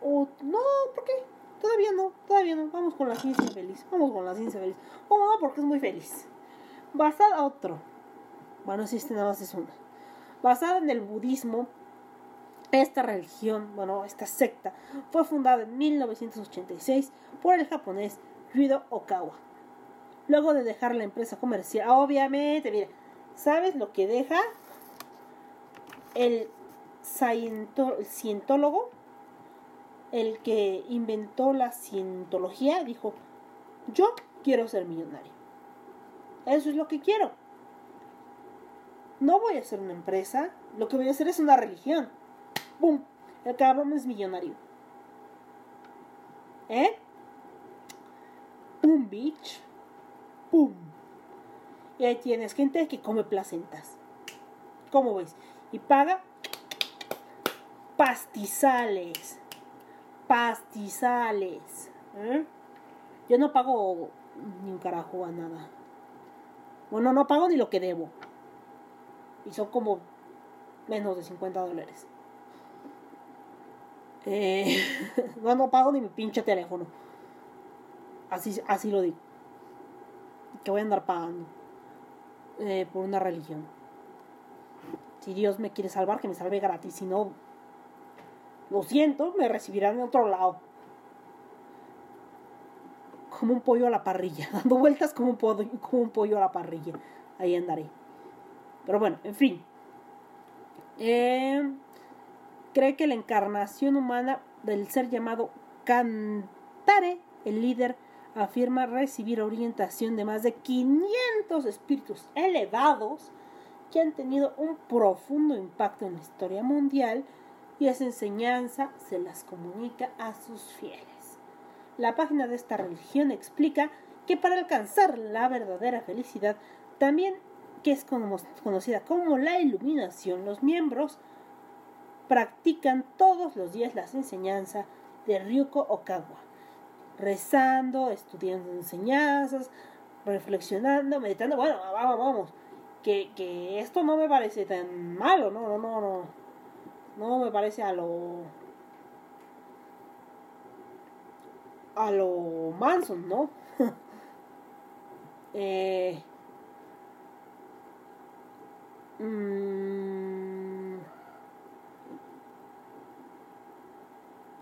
O, no, ¿por qué? Todavía no, todavía no. Vamos con la ciencia feliz. Vamos con la ciencia feliz. Oh, no, porque es muy feliz. Basada otro. Bueno, si este nada más es uno. Basada en el budismo, esta religión, bueno, esta secta, fue fundada en 1986 por el japonés Ryudo Okawa. Luego de dejar la empresa comercial, obviamente, mira, ¿sabes lo que deja el cientólogo? El que inventó la cientología dijo, yo quiero ser millonario. Eso es lo que quiero. No voy a hacer una empresa, lo que voy a hacer es una religión. ¡Bum! El cabrón es millonario. ¿Eh? Un bitch. Y ahí tienes gente que come placentas. ¿Cómo ves? Y paga pastizales. Pastizales. ¿eh? Yo no pago ni un carajo a nada. Bueno, no pago ni lo que debo. Y son como menos de 50 dólares. Eh, [LAUGHS] no, no pago ni mi pinche teléfono. Así, así lo digo. Que voy a andar pagando eh, por una religión. Si Dios me quiere salvar, que me salve gratis. Si no, lo siento, me recibirán en otro lado. Como un pollo a la parrilla, [LAUGHS] dando vueltas como un, pollo, como un pollo a la parrilla. Ahí andaré. Pero bueno, en fin. Eh, cree que la encarnación humana del ser llamado Cantare, el líder, afirma recibir orientación de más de 500 espíritus elevados que han tenido un profundo impacto en la historia mundial y esa enseñanza se las comunica a sus fieles. La página de esta religión explica que para alcanzar la verdadera felicidad, también que es conocida como la iluminación, los miembros practican todos los días las enseñanzas de Ryuko Okawa, rezando, estudiando enseñanzas, reflexionando, meditando. Bueno, vamos, vamos, que, que esto no me parece tan malo, no, no, no, no, no me parece a lo a lo Manson, ¿no? [LAUGHS] eh, mmm,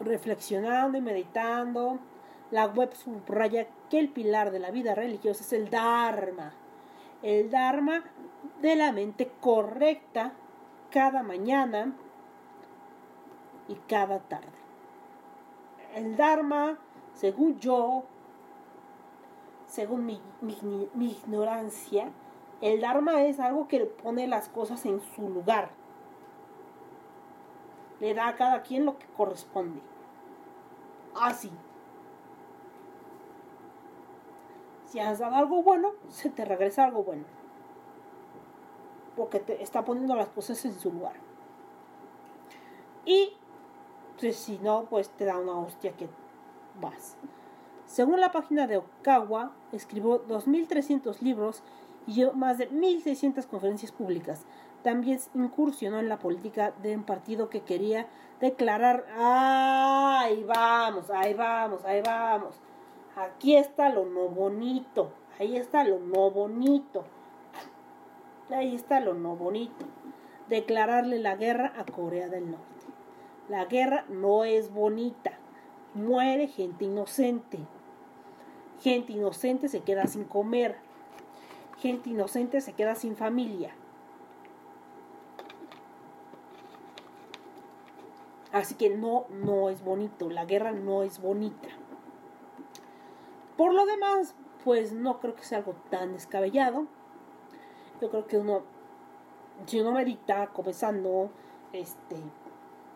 reflexionando y meditando, la web subraya que el pilar de la vida religiosa es el Dharma. El Dharma de la mente correcta cada mañana y cada tarde. El Dharma, según yo, según mi, mi, ignorancia, el Dharma es algo que pone las cosas en su lugar. Le da a cada quien lo que corresponde. Así. Si has dado algo bueno, se te regresa algo bueno. Porque te está poniendo las cosas en su lugar. Y pues, si no, pues te da una hostia que vas. Según la página de Okawa, escribió 2.300 libros y dio más de 1.600 conferencias públicas. También incursionó en la política de un partido que quería declarar, ahí vamos, ahí vamos, ahí vamos. Aquí está lo no bonito, ahí está lo no bonito. Ahí está lo no bonito. Declararle la guerra a Corea del Norte. La guerra no es bonita. Muere gente inocente. Gente inocente se queda sin comer. Gente inocente se queda sin familia. Así que no, no es bonito. La guerra no es bonita. Por lo demás, pues no creo que sea algo tan descabellado. Yo creo que uno, si uno medita comenzando, este,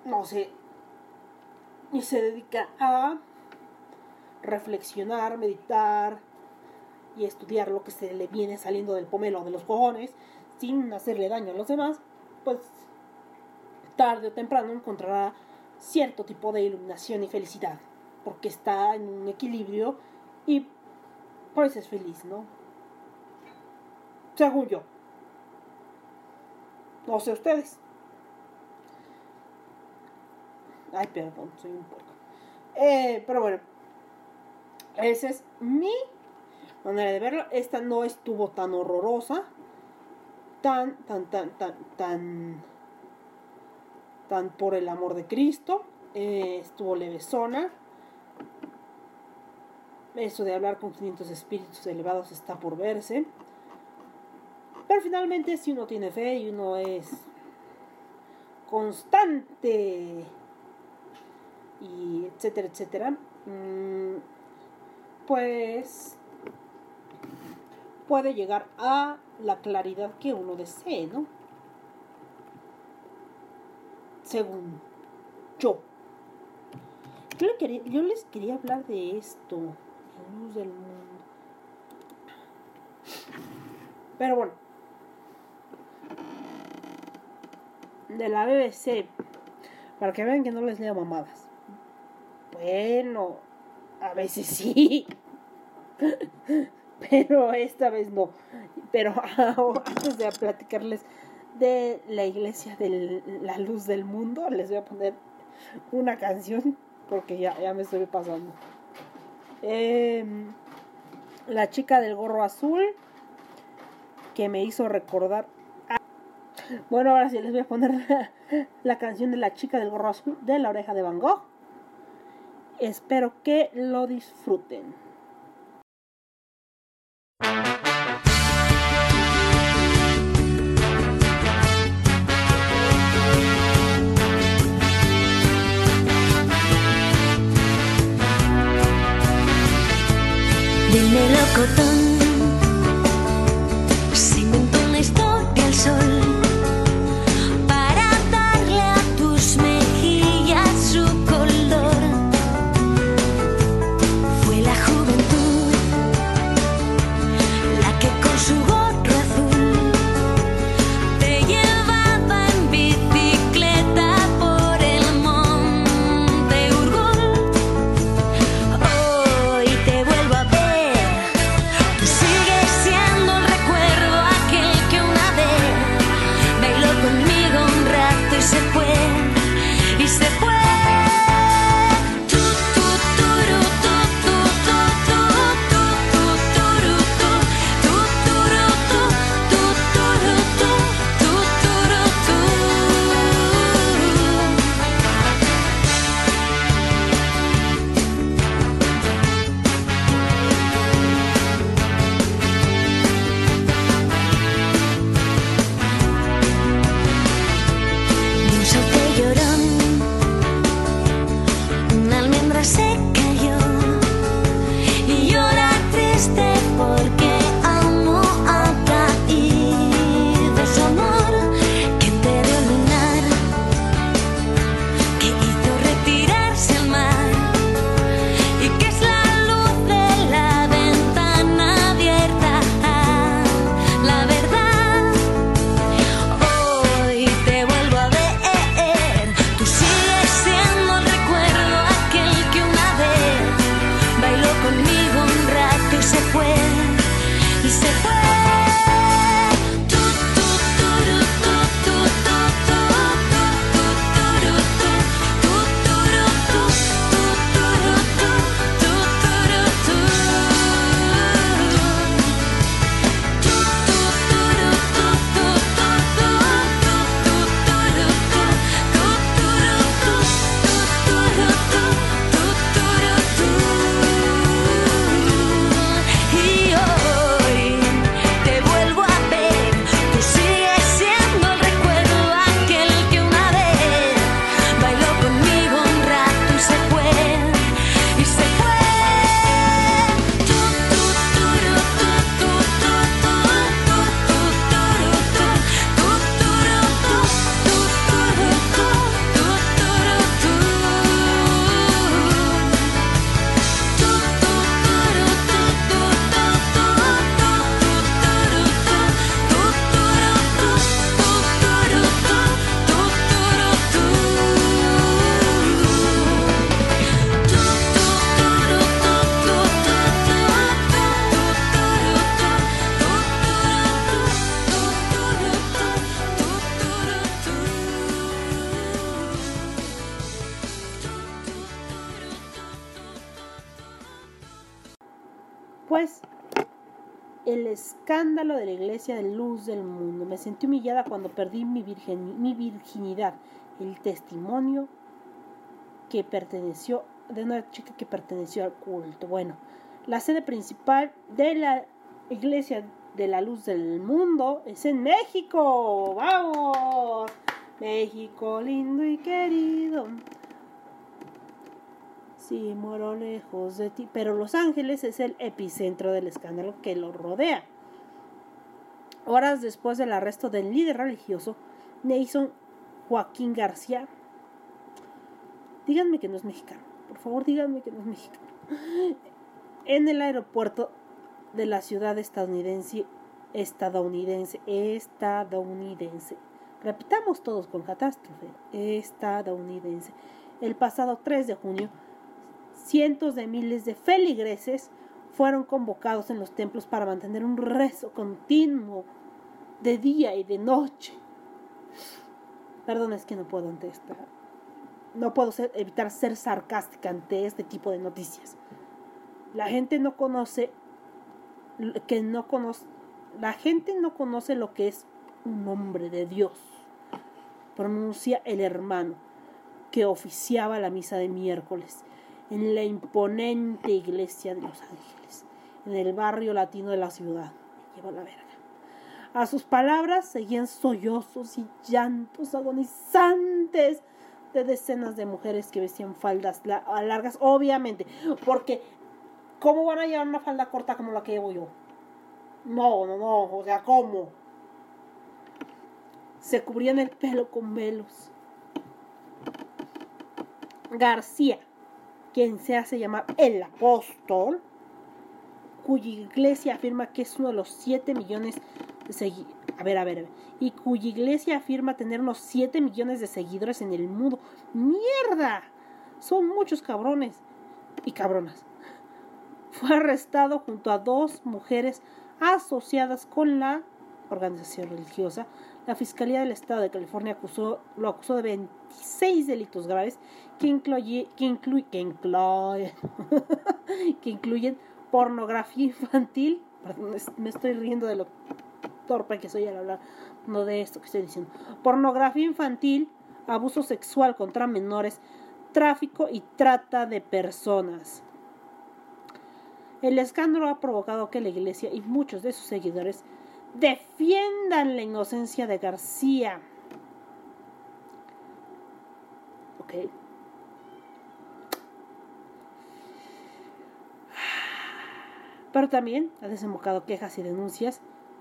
no sé, y se dedica a reflexionar, meditar y estudiar lo que se le viene saliendo del pomelo de los cojones sin hacerle daño a los demás, pues tarde o temprano encontrará cierto tipo de iluminación y felicidad, porque está en un equilibrio y por eso es feliz, ¿no? Según yo. No sé ustedes. Ay, perdón, soy un poco. Eh, pero bueno, esa es mi manera de verlo. Esta no estuvo tan horrorosa, tan, tan, tan, tan, tan, tan por el amor de Cristo. Eh, estuvo levesona. Eso de hablar con 500 espíritus elevados está por verse. Pero finalmente, si uno tiene fe y uno es constante y etcétera, etcétera, mm, pues puede llegar a la claridad que uno desee, ¿no? Según yo. Yo, les quería hablar de esto, luz del mundo. Pero bueno, de la BBC, para que vean que no les leo mamadas. Bueno, a veces sí. [LAUGHS] Pero esta vez no. Pero [LAUGHS] antes de platicarles de la iglesia de la luz del mundo, les voy a poner una canción porque ya, ya me estoy pasando. Em, la chica del gorro azul que me hizo recordar. Bueno, ahora sí les voy a poner la, [LAUGHS] la canción de la chica del gorro azul de la oreja de Van Gogh. Espero que lo disfruten. Dime perdí mi, virgen, mi virginidad. El testimonio que perteneció, de una chica que perteneció al culto. Bueno, la sede principal de la iglesia de la luz del mundo es en México. ¡Vamos! México lindo y querido. Sí, muero lejos de ti. Pero Los Ángeles es el epicentro del escándalo que lo rodea. Horas después del arresto del líder religioso, Nason Joaquín García. Díganme que no es mexicano. Por favor, díganme que no es mexicano. [LAUGHS] En el aeropuerto de la ciudad estadounidense, estadounidense, estadounidense. Repitamos todos con catástrofe, estadounidense. El pasado 3 de junio, cientos de miles de feligreses fueron convocados en los templos para mantener un rezo continuo de día y de noche. Perdón, es que no puedo ante esta. No puedo evitar ser sarcástica ante este tipo de noticias. La gente no conoce que no conoce la gente no conoce lo que es un nombre de Dios. Pronuncia el hermano que oficiaba la misa de miércoles en la imponente iglesia de Los Ángeles, en el barrio latino de la ciudad. Me lleva la verga. A sus palabras seguían sollozos y llantos agonizantes de decenas de mujeres que vestían faldas largas, obviamente, porque ¿cómo van a llevar una falda corta como la que llevo yo? No, no, no, o sea, ¿cómo? Se cubrían el pelo con velos. García, quien se hace llamar el apóstol, cuya iglesia afirma que es uno de los 7 millones. A ver, a ver, a ver. Y cuya iglesia afirma tener unos 7 millones de seguidores en el mundo. ¡Mierda! Son muchos cabrones y cabronas. Fue arrestado junto a dos mujeres asociadas con la organización religiosa. La Fiscalía del Estado de California acusó, lo acusó de 26 delitos graves que, incluye, que, incluye, que, incluye, [LAUGHS] que incluyen pornografía infantil. Perdón, me estoy riendo de lo torpe que soy al hablar, no de esto que estoy diciendo. Pornografía infantil, abuso sexual contra menores, tráfico y trata de personas. El escándalo ha provocado que la iglesia y muchos de sus seguidores defiendan la inocencia de García. Ok. Pero también ha desembocado quejas y denuncias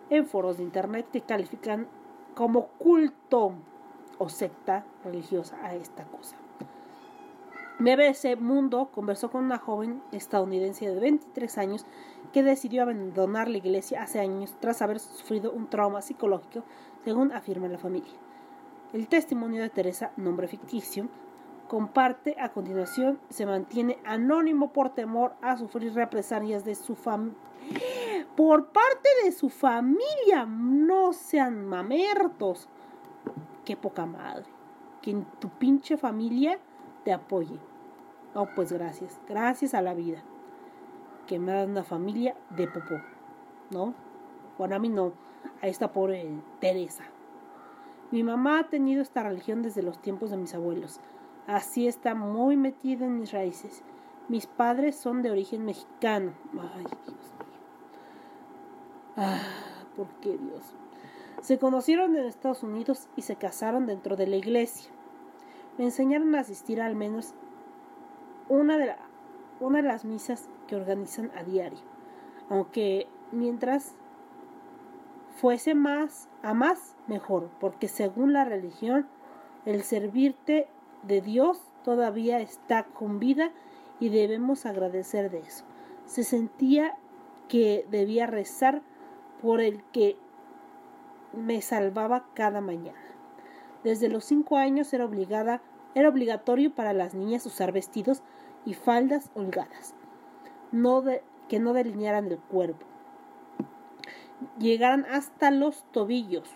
en foros de internet que califican como culto o secta religiosa a esta cosa. BBC Mundo conversó con una joven estadounidense de 23 años que decidió abandonar la iglesia hace años tras haber sufrido un trauma psicológico, según afirma la familia. El testimonio de Teresa, nombre ficticio, comparte a continuación, se mantiene anónimo por temor a sufrir represalias de su familia. Por parte de su familia, no sean mamertos. Qué poca madre. Que en tu pinche familia te apoye. Oh, pues gracias. Gracias a la vida. Que me da una familia de popó. ¿No? Bueno, a mí no. A esta pobre Teresa. Mi mamá ha tenido esta religión desde los tiempos de mis abuelos. Así está muy metida en mis raíces. Mis padres son de origen mexicano. Ay, Dios. Ah, ¿por qué Dios? Se conocieron en Estados Unidos y se casaron dentro de la iglesia me enseñaron a asistir al menos una de, una de las misas que organizan a diario, aunque mientras fuese más a más mejor, porque según la religión el servirte de Dios todavía está con vida y debemos agradecer de eso. Se sentía que debía rezar por el que me salvaba cada mañana. Desde los cinco años era obligada, era obligatorio para las niñas usar vestidos y faldas holgadas, no que no delinearan el cuerpo. Llegaran hasta los tobillos,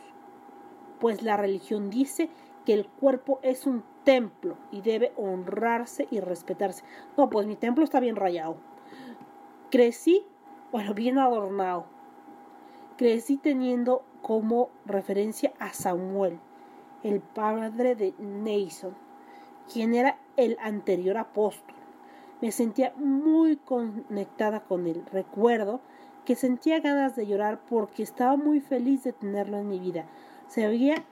pues la religión dice que el cuerpo es un templo y debe honrarse y respetarse. No, pues mi templo está bien rayado. Crecí bueno, bien adornado. Crecí teniendo como referencia a Samuel, el padre de Nason, quien era el anterior apóstol. Me sentía muy conectada con él. Recuerdo que sentía ganas de llorar porque estaba muy feliz de tenerlo en mi vida. Sabía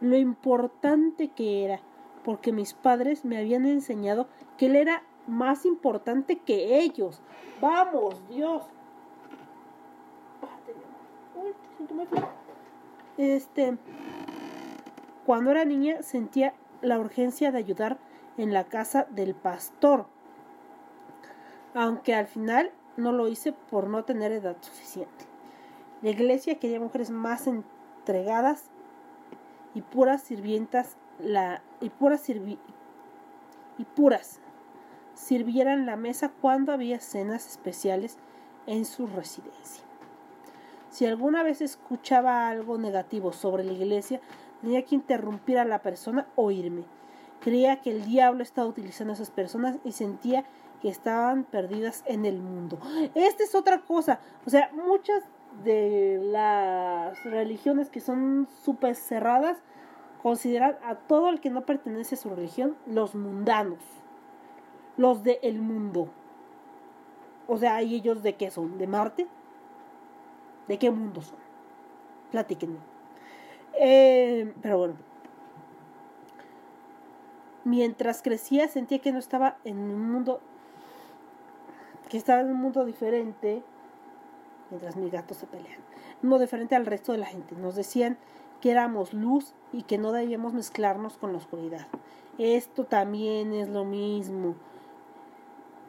lo importante que era, porque mis padres me habían enseñado que él era más importante que ellos. Vamos, Dios. Este, cuando era niña sentía la urgencia de ayudar en la casa del pastor, aunque al final no lo hice por no tener edad suficiente. La iglesia quería mujeres más entregadas y puras sirvientas la y puras y puras sirvieran la mesa cuando había cenas especiales en su residencia. Si alguna vez escuchaba algo negativo sobre la iglesia, tenía que interrumpir a la persona o irme. Creía que el diablo estaba utilizando a esas personas y sentía que estaban perdidas en el mundo. Esta es otra cosa. O sea, muchas de las religiones que son súper cerradas consideran a todo el que no pertenece a su religión los mundanos, los del el mundo. O sea, ¿y ellos de qué son? ¿De Marte? ¿De qué mundo son? Platíquenme. Eh, pero bueno. Mientras crecía sentía que no estaba en un mundo, que estaba en un mundo diferente, mientras mis gatos se pelean, un mundo diferente al resto de la gente. Nos decían que éramos luz y que no debíamos mezclarnos con la oscuridad. Esto también es lo mismo,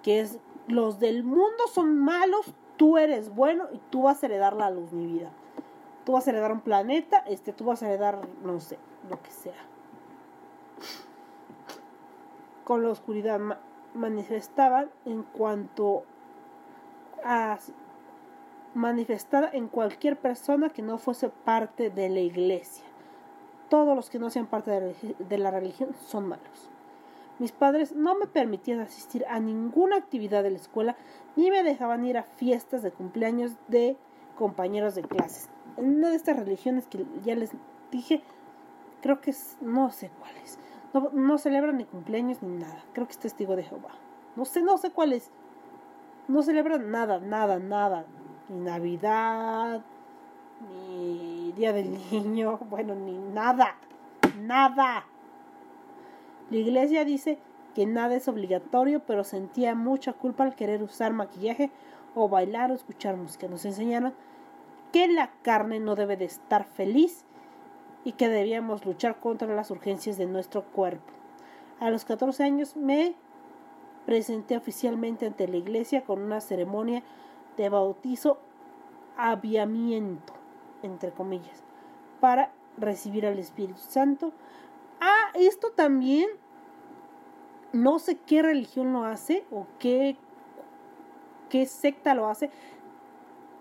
que es los del mundo son malos, tú eres bueno y tú vas a heredar la luz, mi vida. Tú vas a heredar un planeta, este, tú vas a heredar, no sé, lo que sea. Con la oscuridad manifestaban en cuanto a manifestada en cualquier persona que no fuese parte de la iglesia. Todos los que no sean parte de la religión son malos. Mis padres no me permitían asistir a ninguna actividad de la escuela ni me dejaban ir a fiestas de cumpleaños de compañeros de clases. En una de estas religiones que ya les dije, creo que es, no sé cuáles. No, no celebran ni cumpleaños ni nada. Creo que es testigo de Jehová. No sé, no sé cuál es. No celebran nada, nada, nada. Ni Navidad, ni Día del Niño, [LAUGHS] bueno, ni nada. Nada. La iglesia dice que nada es obligatorio, pero sentía mucha culpa al querer usar maquillaje o bailar o escuchar música. Nos enseñaron que la carne no debe de estar feliz y que debíamos luchar contra las urgencias de nuestro cuerpo. A los 14 años me presenté oficialmente ante la iglesia con una ceremonia de bautizo aviamiento, entre comillas, para recibir al Espíritu Santo Ah, esto también, no sé qué religión lo hace o qué, qué secta lo hace.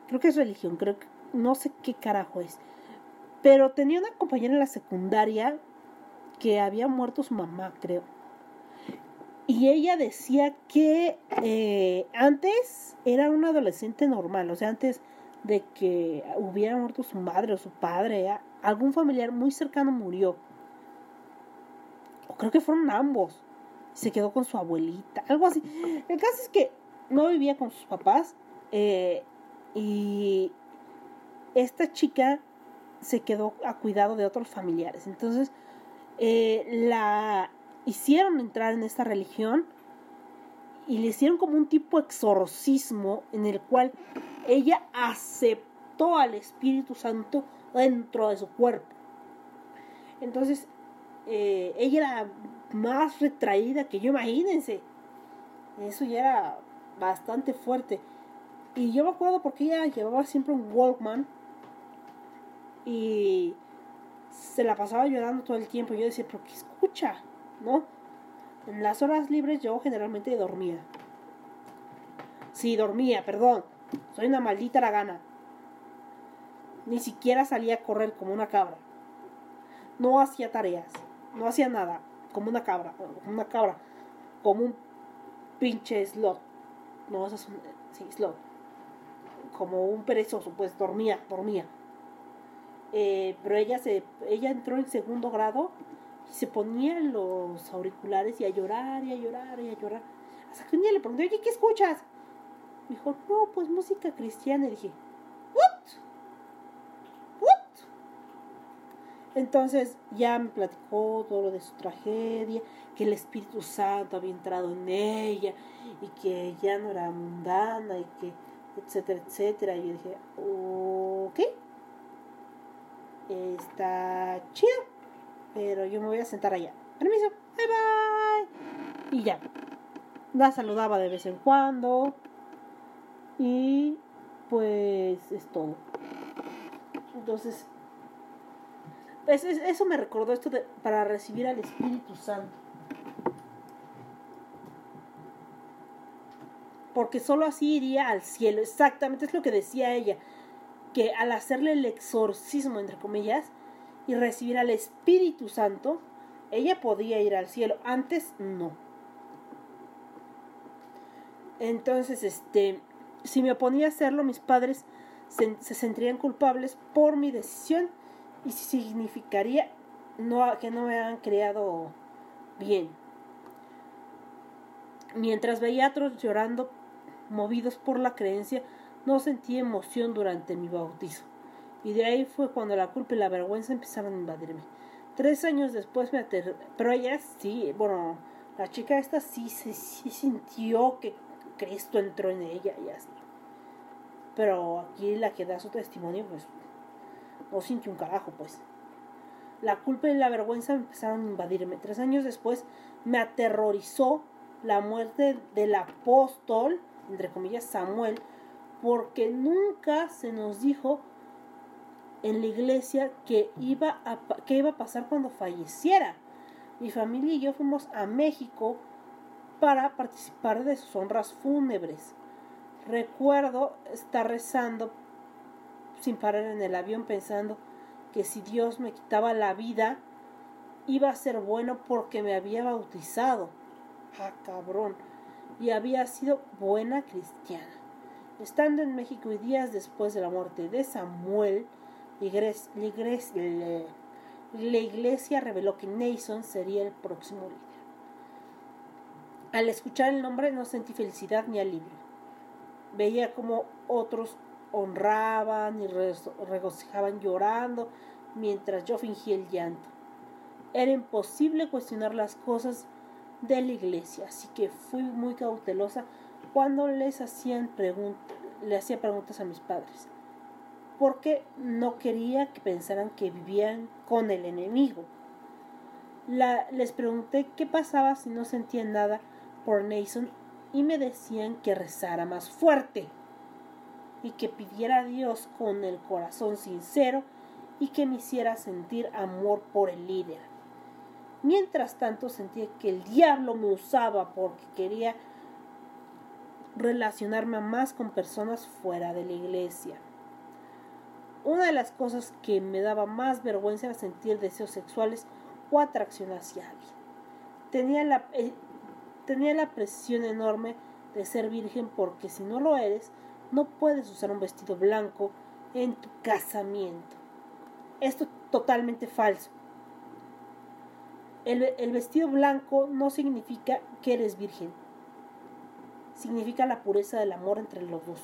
Creo que es religión, creo que no sé qué carajo es. Pero tenía una compañera en la secundaria que había muerto su mamá, creo. Y ella decía que eh, antes era un adolescente normal, o sea, antes de que hubiera muerto su madre o su padre, algún familiar muy cercano murió creo que fueron ambos. Se quedó con su abuelita, algo así. El caso es que no vivía con sus papás eh, y esta chica se quedó a cuidado de otros familiares. Entonces eh, la hicieron entrar en esta religión y le hicieron como un tipo exorcismo en el cual ella aceptó al Espíritu Santo dentro de su cuerpo. Entonces eh, ella era más retraída que yo, imagínense. Eso ya era bastante fuerte. Y yo me acuerdo porque ella llevaba siempre un Walkman y se la pasaba llorando todo el tiempo. Yo decía, pero ¿qué escucha? ¿No? En las horas libres yo generalmente dormía. Sí, dormía, perdón. Soy una maldita gana Ni siquiera salía a correr como una cabra. No hacía tareas no hacía nada, como una cabra, como una cabra, como un pinche slot. No, eso es un sí, slot. como un perezoso, pues dormía, dormía. Eh, pero ella se, ella entró en segundo grado y se ponía los auriculares y a llorar y a llorar y a llorar. Hasta que un día le pregunté, oye, ¿qué escuchas? Me dijo, no, pues música cristiana. Y dije, Entonces ya me platicó todo lo de su tragedia, que el Espíritu Santo había entrado en ella y que ya no era mundana y que etcétera, etcétera. Y yo dije, ok, está chido, pero yo me voy a sentar allá. Permiso, bye bye. Y ya, la saludaba de vez en cuando y pues es todo. Entonces, pues eso me recordó esto de, para recibir al Espíritu Santo. Porque solo así iría al cielo. Exactamente es lo que decía ella. Que al hacerle el exorcismo, entre comillas, y recibir al Espíritu Santo, ella podía ir al cielo. Antes no. Entonces, este, si me oponía a hacerlo, mis padres se, se sentirían culpables por mi decisión y significaría no, que no me han creado bien. Mientras veía a otros llorando, movidos por la creencia, no sentí emoción durante mi bautizo. Y de ahí fue cuando la culpa y la vergüenza empezaron a invadirme. Tres años después me aterré. Pero ella sí, bueno, la chica esta sí, sí, sí sintió que Cristo entró en ella y así. Pero aquí la que da su testimonio, pues, no sintió un carajo, pues. La culpa y la vergüenza empezaron a invadirme. Tres años después me aterrorizó la muerte del apóstol, entre comillas, Samuel, porque nunca se nos dijo en la iglesia que iba a, que iba a pasar cuando falleciera. Mi familia y yo fuimos a México para participar de sus honras fúnebres. Recuerdo estar rezando sin parar en el avión pensando que si Dios me quitaba la vida, iba a ser bueno porque me había bautizado. Ah, cabrón. Y había sido buena cristiana. Estando en México y días después de la muerte de Samuel, la iglesia, iglesia reveló que Nason sería el próximo líder. Al escuchar el nombre no sentí felicidad ni alivio. Veía como otros honraban y regocijaban llorando mientras yo fingía el llanto. Era imposible cuestionar las cosas de la iglesia, así que fui muy cautelosa cuando les hacían le hacía preguntas a mis padres, porque no quería que pensaran que vivían con el enemigo. les pregunté qué pasaba si no sentían nada por Nason y me decían que rezara más fuerte y que pidiera a Dios con el corazón sincero y que me hiciera sentir amor por el líder. Mientras tanto sentía que el diablo me usaba porque quería relacionarme más con personas fuera de la iglesia. Una de las cosas que me daba más vergüenza era sentir deseos sexuales o atracción hacia alguien. Tenía la, eh, tenía la presión enorme de ser virgen porque si no lo eres, no puedes usar un vestido blanco en tu casamiento. Esto es totalmente falso. El, vestido blanco no significa que eres virgen. Significa la pureza del amor entre los dos.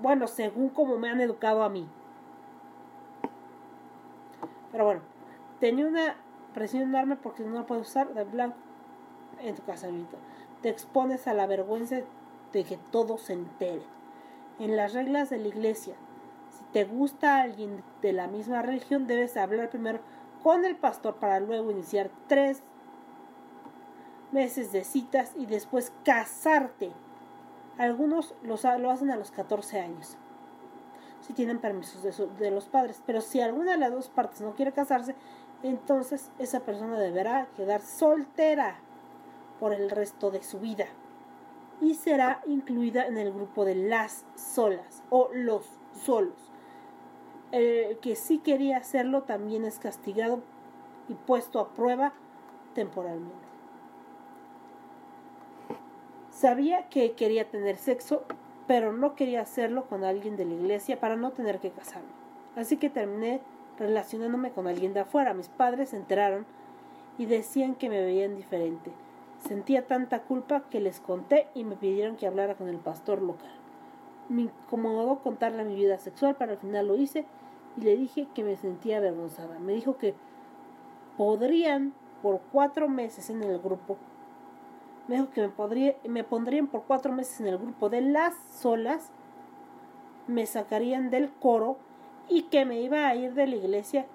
Bueno, según como me han educado a mí. Pero bueno, tenía una presión enorme porque no la puedes usar de blanco en tu casamiento. Te expones a la vergüenza de que todo se entere. En las reglas de la iglesia, si te gusta alguien de la misma religión, debes hablar primero con el pastor para luego iniciar tres meses de citas y después casarte. Algunos lo hacen a los 14 años, si tienen permisos de, de los padres, pero si alguna de las dos partes no quiere casarse, entonces esa persona deberá quedar soltera por el resto de su vida y será incluida en el grupo de las solas o los solos. El que sí quería hacerlo también es castigado y puesto a prueba temporalmente. Sabía que quería tener sexo, pero no quería hacerlo con alguien de la iglesia para no tener que casarme. Así que terminé relacionándome con alguien de afuera. Mis padres se enteraron y decían que me veían diferente. Sentía tanta culpa que les conté y me pidieron que hablara con el pastor local. Me incomodó contarle mi vida sexual, pero al final lo hice y le dije que me sentía avergonzada. Me dijo que podrían por cuatro meses en el grupo. Me dijo que me, podría, me pondrían por cuatro meses en el grupo de las solas, me sacarían del coro y que me iba a ir de la iglesia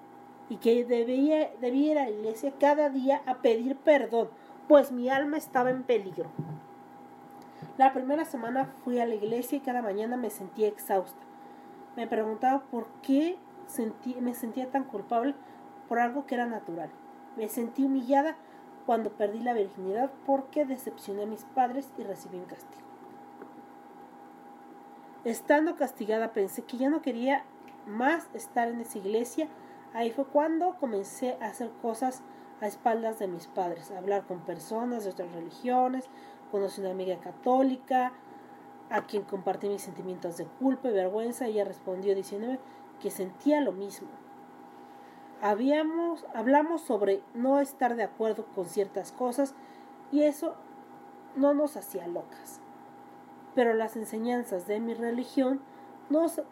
y que debía, debía ir a la iglesia cada día a pedir perdón, pues mi alma estaba en peligro. La primera semana fui a la iglesia y cada mañana me sentía exhausta. Me preguntaba por qué me sentía tan culpable por algo que era natural. Me sentí humillada cuando perdí la virginidad porque decepcioné a mis padres y recibí un castigo. Estando castigada pensé que ya no quería más estar en esa iglesia. Ahí fue cuando comencé a hacer cosas a espaldas de mis padres, hablar con personas de otras religiones, conocí una amiga católica a quien compartí mis sentimientos de culpa y vergüenza. Ella respondió diciéndome que sentía lo mismo. Habíamos, hablamos sobre no estar de acuerdo con ciertas cosas y eso no nos hacía locas. Pero las enseñanzas de mi religión nos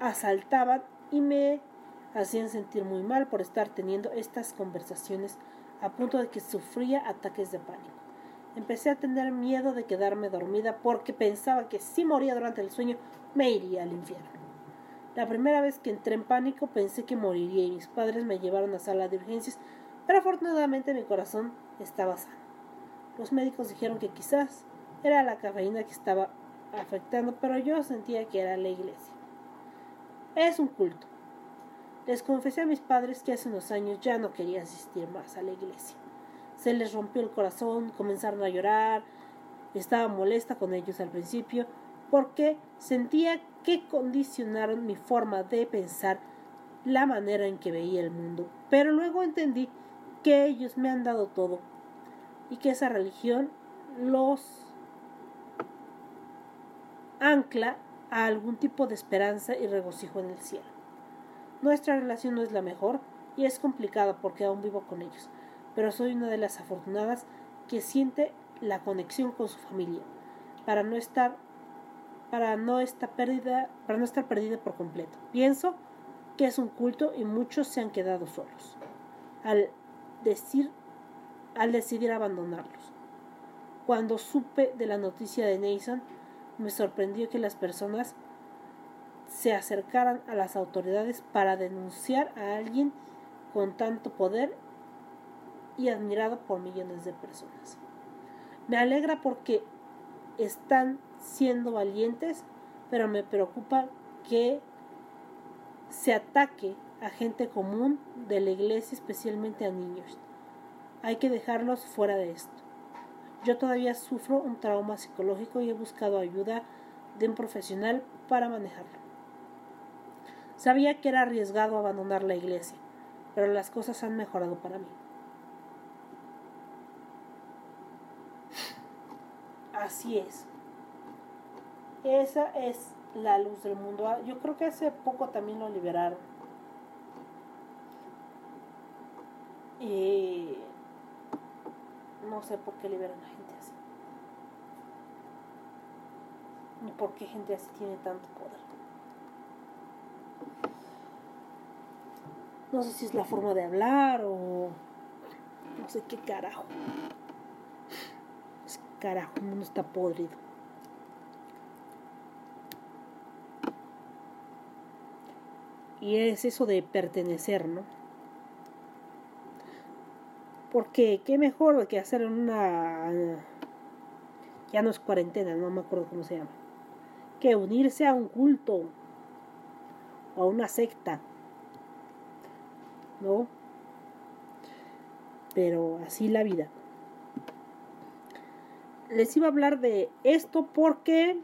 asaltaban y me hacían sentir muy mal por estar teniendo estas conversaciones a punto de que sufría ataques de pánico. Empecé a tener miedo de quedarme dormida porque pensaba que si moría durante el sueño me iría al infierno. La primera vez que entré en pánico pensé que moriría y mis padres me llevaron a sala de urgencias, pero afortunadamente mi corazón estaba sano. Los médicos dijeron que quizás era la cafeína que estaba afectando, pero yo sentía que era la iglesia. Es un culto. Les confesé a mis padres que hace unos años ya no quería asistir más a la iglesia. Se les rompió el corazón, comenzaron a llorar, estaba molesta con ellos al principio, porque sentía que condicionaron mi forma de pensar, la manera en que veía el mundo. Pero luego entendí que ellos me han dado todo y que esa religión los ancla a algún tipo de esperanza y regocijo en el cielo. Nuestra relación no es la mejor y es complicada porque aún vivo con ellos, pero soy una de las afortunadas que siente la conexión con su familia para no estar para no estar perdida, para no estar perdida por completo. Pienso que es un culto y muchos se han quedado solos al decir al decidir abandonarlos. Cuando supe de la noticia de Nathan, me sorprendió que las personas se acercaran a las autoridades para denunciar a alguien con tanto poder y admirado por millones de personas. Me alegra porque están siendo valientes, pero me preocupa que se ataque a gente común de la iglesia, especialmente a niños. Hay que dejarlos fuera de esto. Yo todavía sufro un trauma psicológico y he buscado ayuda de un profesional para manejarlo. Sabía que era arriesgado abandonar la iglesia, pero las cosas han mejorado para mí. Así es. Esa es la luz del mundo. Ah, yo creo que hace poco también lo liberaron. Y no sé por qué liberan a gente así. Ni por qué gente así tiene tanto poder. No sé si es la forma de hablar o no sé qué carajo. Es carajo, el mundo está podrido. Y es eso de pertenecer, ¿no? Porque qué mejor que hacer una... Ya no es cuarentena, no me acuerdo cómo se llama. Que unirse a un culto o a una secta. ¿No? Pero así la vida. Les iba a hablar de esto porque...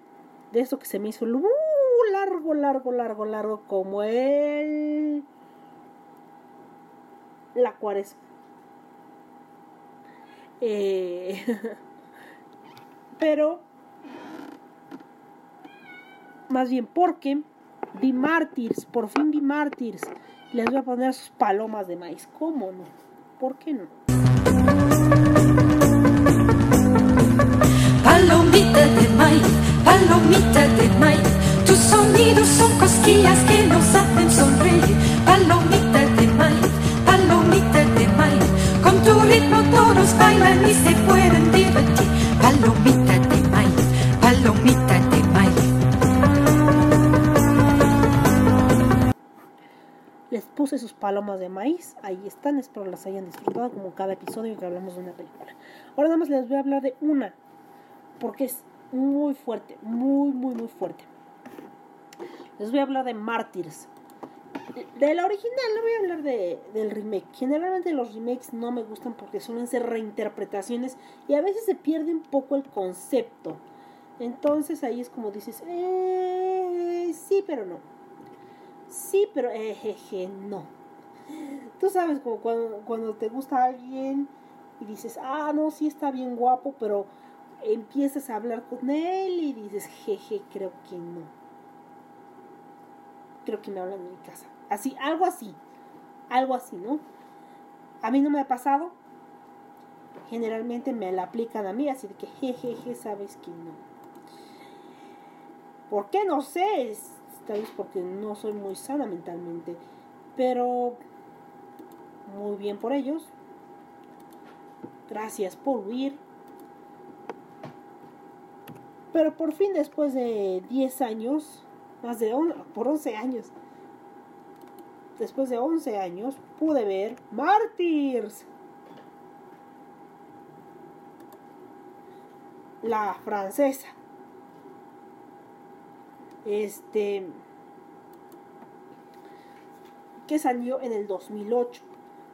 De eso que se me hizo largo, largo, largo, largo, como el... La cuaresma. Eh, [LAUGHS] pero más bien porque vi Martyrs, por fin vi Martyrs. Les voy a poner sus palomas de maíz. ¿Cómo no? ¿Por qué no? Palomita de maíz, palomita de maíz, tus sonidos son cosquillas que nos hacen sonreír. Palomita de maíz, palomita de maíz, con tu ritmo todos bailan y se pueden divertir. Palomita de maíz, palomita puse sus palomas de maíz. Ahí están. Espero las hayan disfrutado como cada episodio que hablamos de una película. Ahora nada más les voy a hablar de una. Porque es muy fuerte. Muy, muy, muy fuerte. Les voy a hablar de Martyrs. De la original, no voy a hablar de, del remake. Generalmente los remakes no me gustan porque suelen ser reinterpretaciones y a veces se pierde un poco el concepto. Entonces ahí es como dices, eh, sí, pero no. Sí, pero eh, jeje, no. Tú sabes, como cuando, cuando te gusta alguien y dices, ah, no, sí está bien guapo, pero empiezas a hablar con él y dices, jeje, creo que no. Creo que me hablan en mi casa. Así, algo así. Algo así, ¿no? A mí no me ha pasado. Generalmente me la aplican a mí, así de que jejeje, sabes que no. ¿Por qué? No sé. Tal porque no soy muy sana mentalmente. Pero muy bien por ellos. Gracias por huir. Pero por fin después de 10 años, más de on, por 11 años, después de 11 años, pude ver Martyrs. La francesa. Este que salió en el 2008.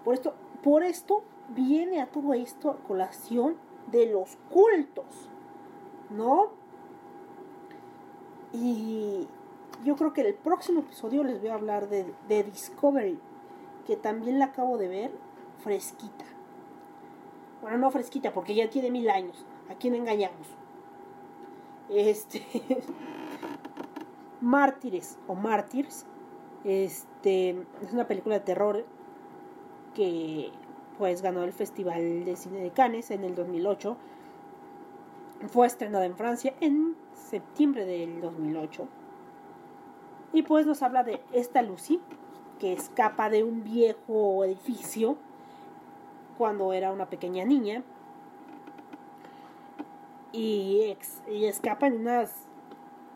Por esto, por esto viene a todo esto a colación de los cultos, ¿no? Y yo creo que en el próximo episodio les voy a hablar de, de Discovery, que también la acabo de ver fresquita. Bueno, no fresquita, porque ya tiene mil años. ¿A quién engañamos? Este. [LAUGHS] Mártires o Mártires. Este es una película de terror que pues ganó el Festival de Cine de Cannes en el 2008. Fue estrenada en Francia en septiembre del 2008. Y pues nos habla de esta Lucy que escapa de un viejo edificio cuando era una pequeña niña y, ex, y escapa en unas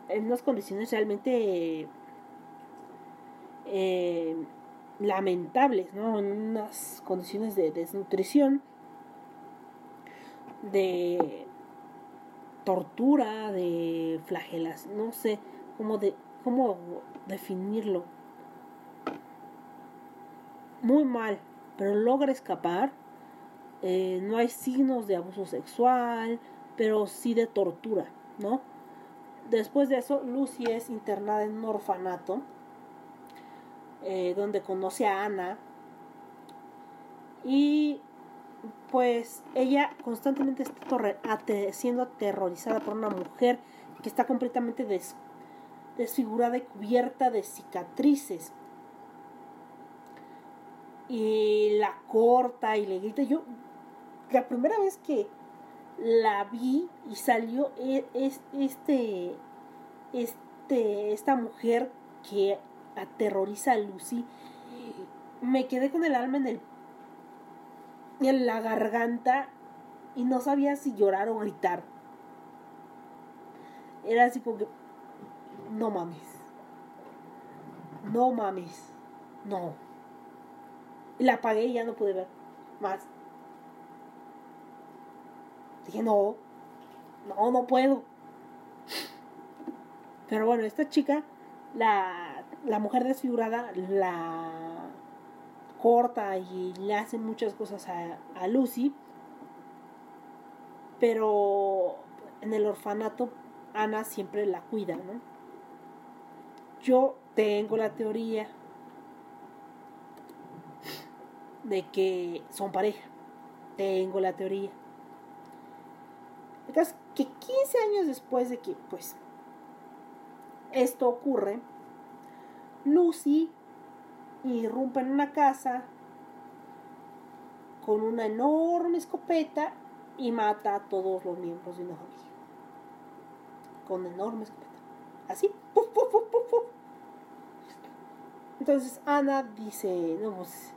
en unas condiciones realmente eh, lamentables, ¿no? En unas condiciones de desnutrición, de tortura, de flagelas, no sé cómo, de, cómo definirlo. Muy mal, pero logra escapar. Eh, no hay signos de abuso sexual, pero sí de tortura, ¿no? Después de eso, Lucy es internada en un orfanato, eh, donde conoce a Ana. Y pues ella constantemente está siendo aterrorizada por una mujer que está completamente des desfigurada y cubierta de cicatrices. Y la corta y le grita. Yo, la primera vez que la vi y salió e, este, este, esta mujer que aterroriza a Lucy, me quedé con el alma en el en la garganta y no sabía si llorar o gritar. Era así como que no mames. No mames. No. La apagué y ya no pude ver más. Dije, no, no, no puedo. Pero bueno, esta chica, la, la mujer desfigurada, la corta y le hace muchas cosas a, a Lucy. Pero en el orfanato, Ana siempre la cuida, ¿no? Yo tengo la teoría de que son pareja. Tengo la teoría. Caso es que 15 años después de que, pues, esto ocurre, Lucy irrumpe en una casa con una enorme escopeta y mata a todos los miembros de una familia. Con enorme escopeta. Así. ¡puf, puf, puf, puf! Entonces Ana dice, pues,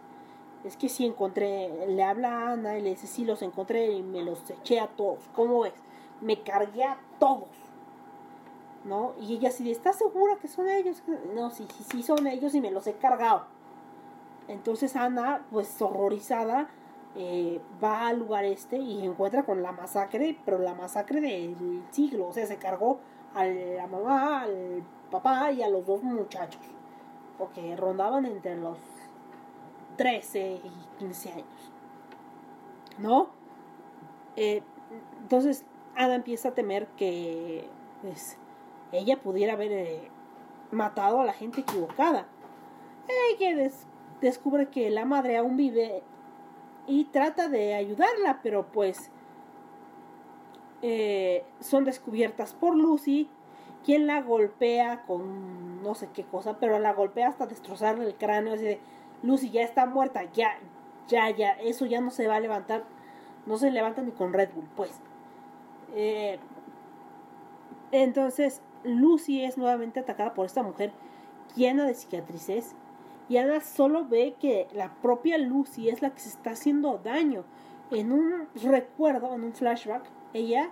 es que sí encontré, le habla a Ana y le dice, sí los encontré y me los eché a todos. ¿Cómo ves? Me cargué a todos. ¿No? Y ella sí, ¿estás segura que son ellos? No, sí, sí, sí son ellos y me los he cargado. Entonces Ana, pues horrorizada, eh, va al lugar este y encuentra con la masacre, pero la masacre del siglo. O sea, se cargó a la mamá, al papá y a los dos muchachos. Porque rondaban entre los 13 y 15 años. ¿No? Eh, entonces Ana empieza a temer que pues, ella pudiera haber eh, matado a la gente equivocada. Ella des- descubre que la madre aún vive y trata de ayudarla, pero pues eh, son descubiertas por Lucy, quien la golpea con no sé qué cosa, pero la golpea hasta destrozarle el cráneo, así de Lucy ya está muerta, ya, ya, ya, eso ya no se va a levantar, no se levanta ni con Red Bull, pues. Eh, entonces, Lucy es nuevamente atacada por esta mujer llena de cicatrices. Y Ana solo ve que la propia Lucy es la que se está haciendo daño. En un recuerdo, en un flashback, ella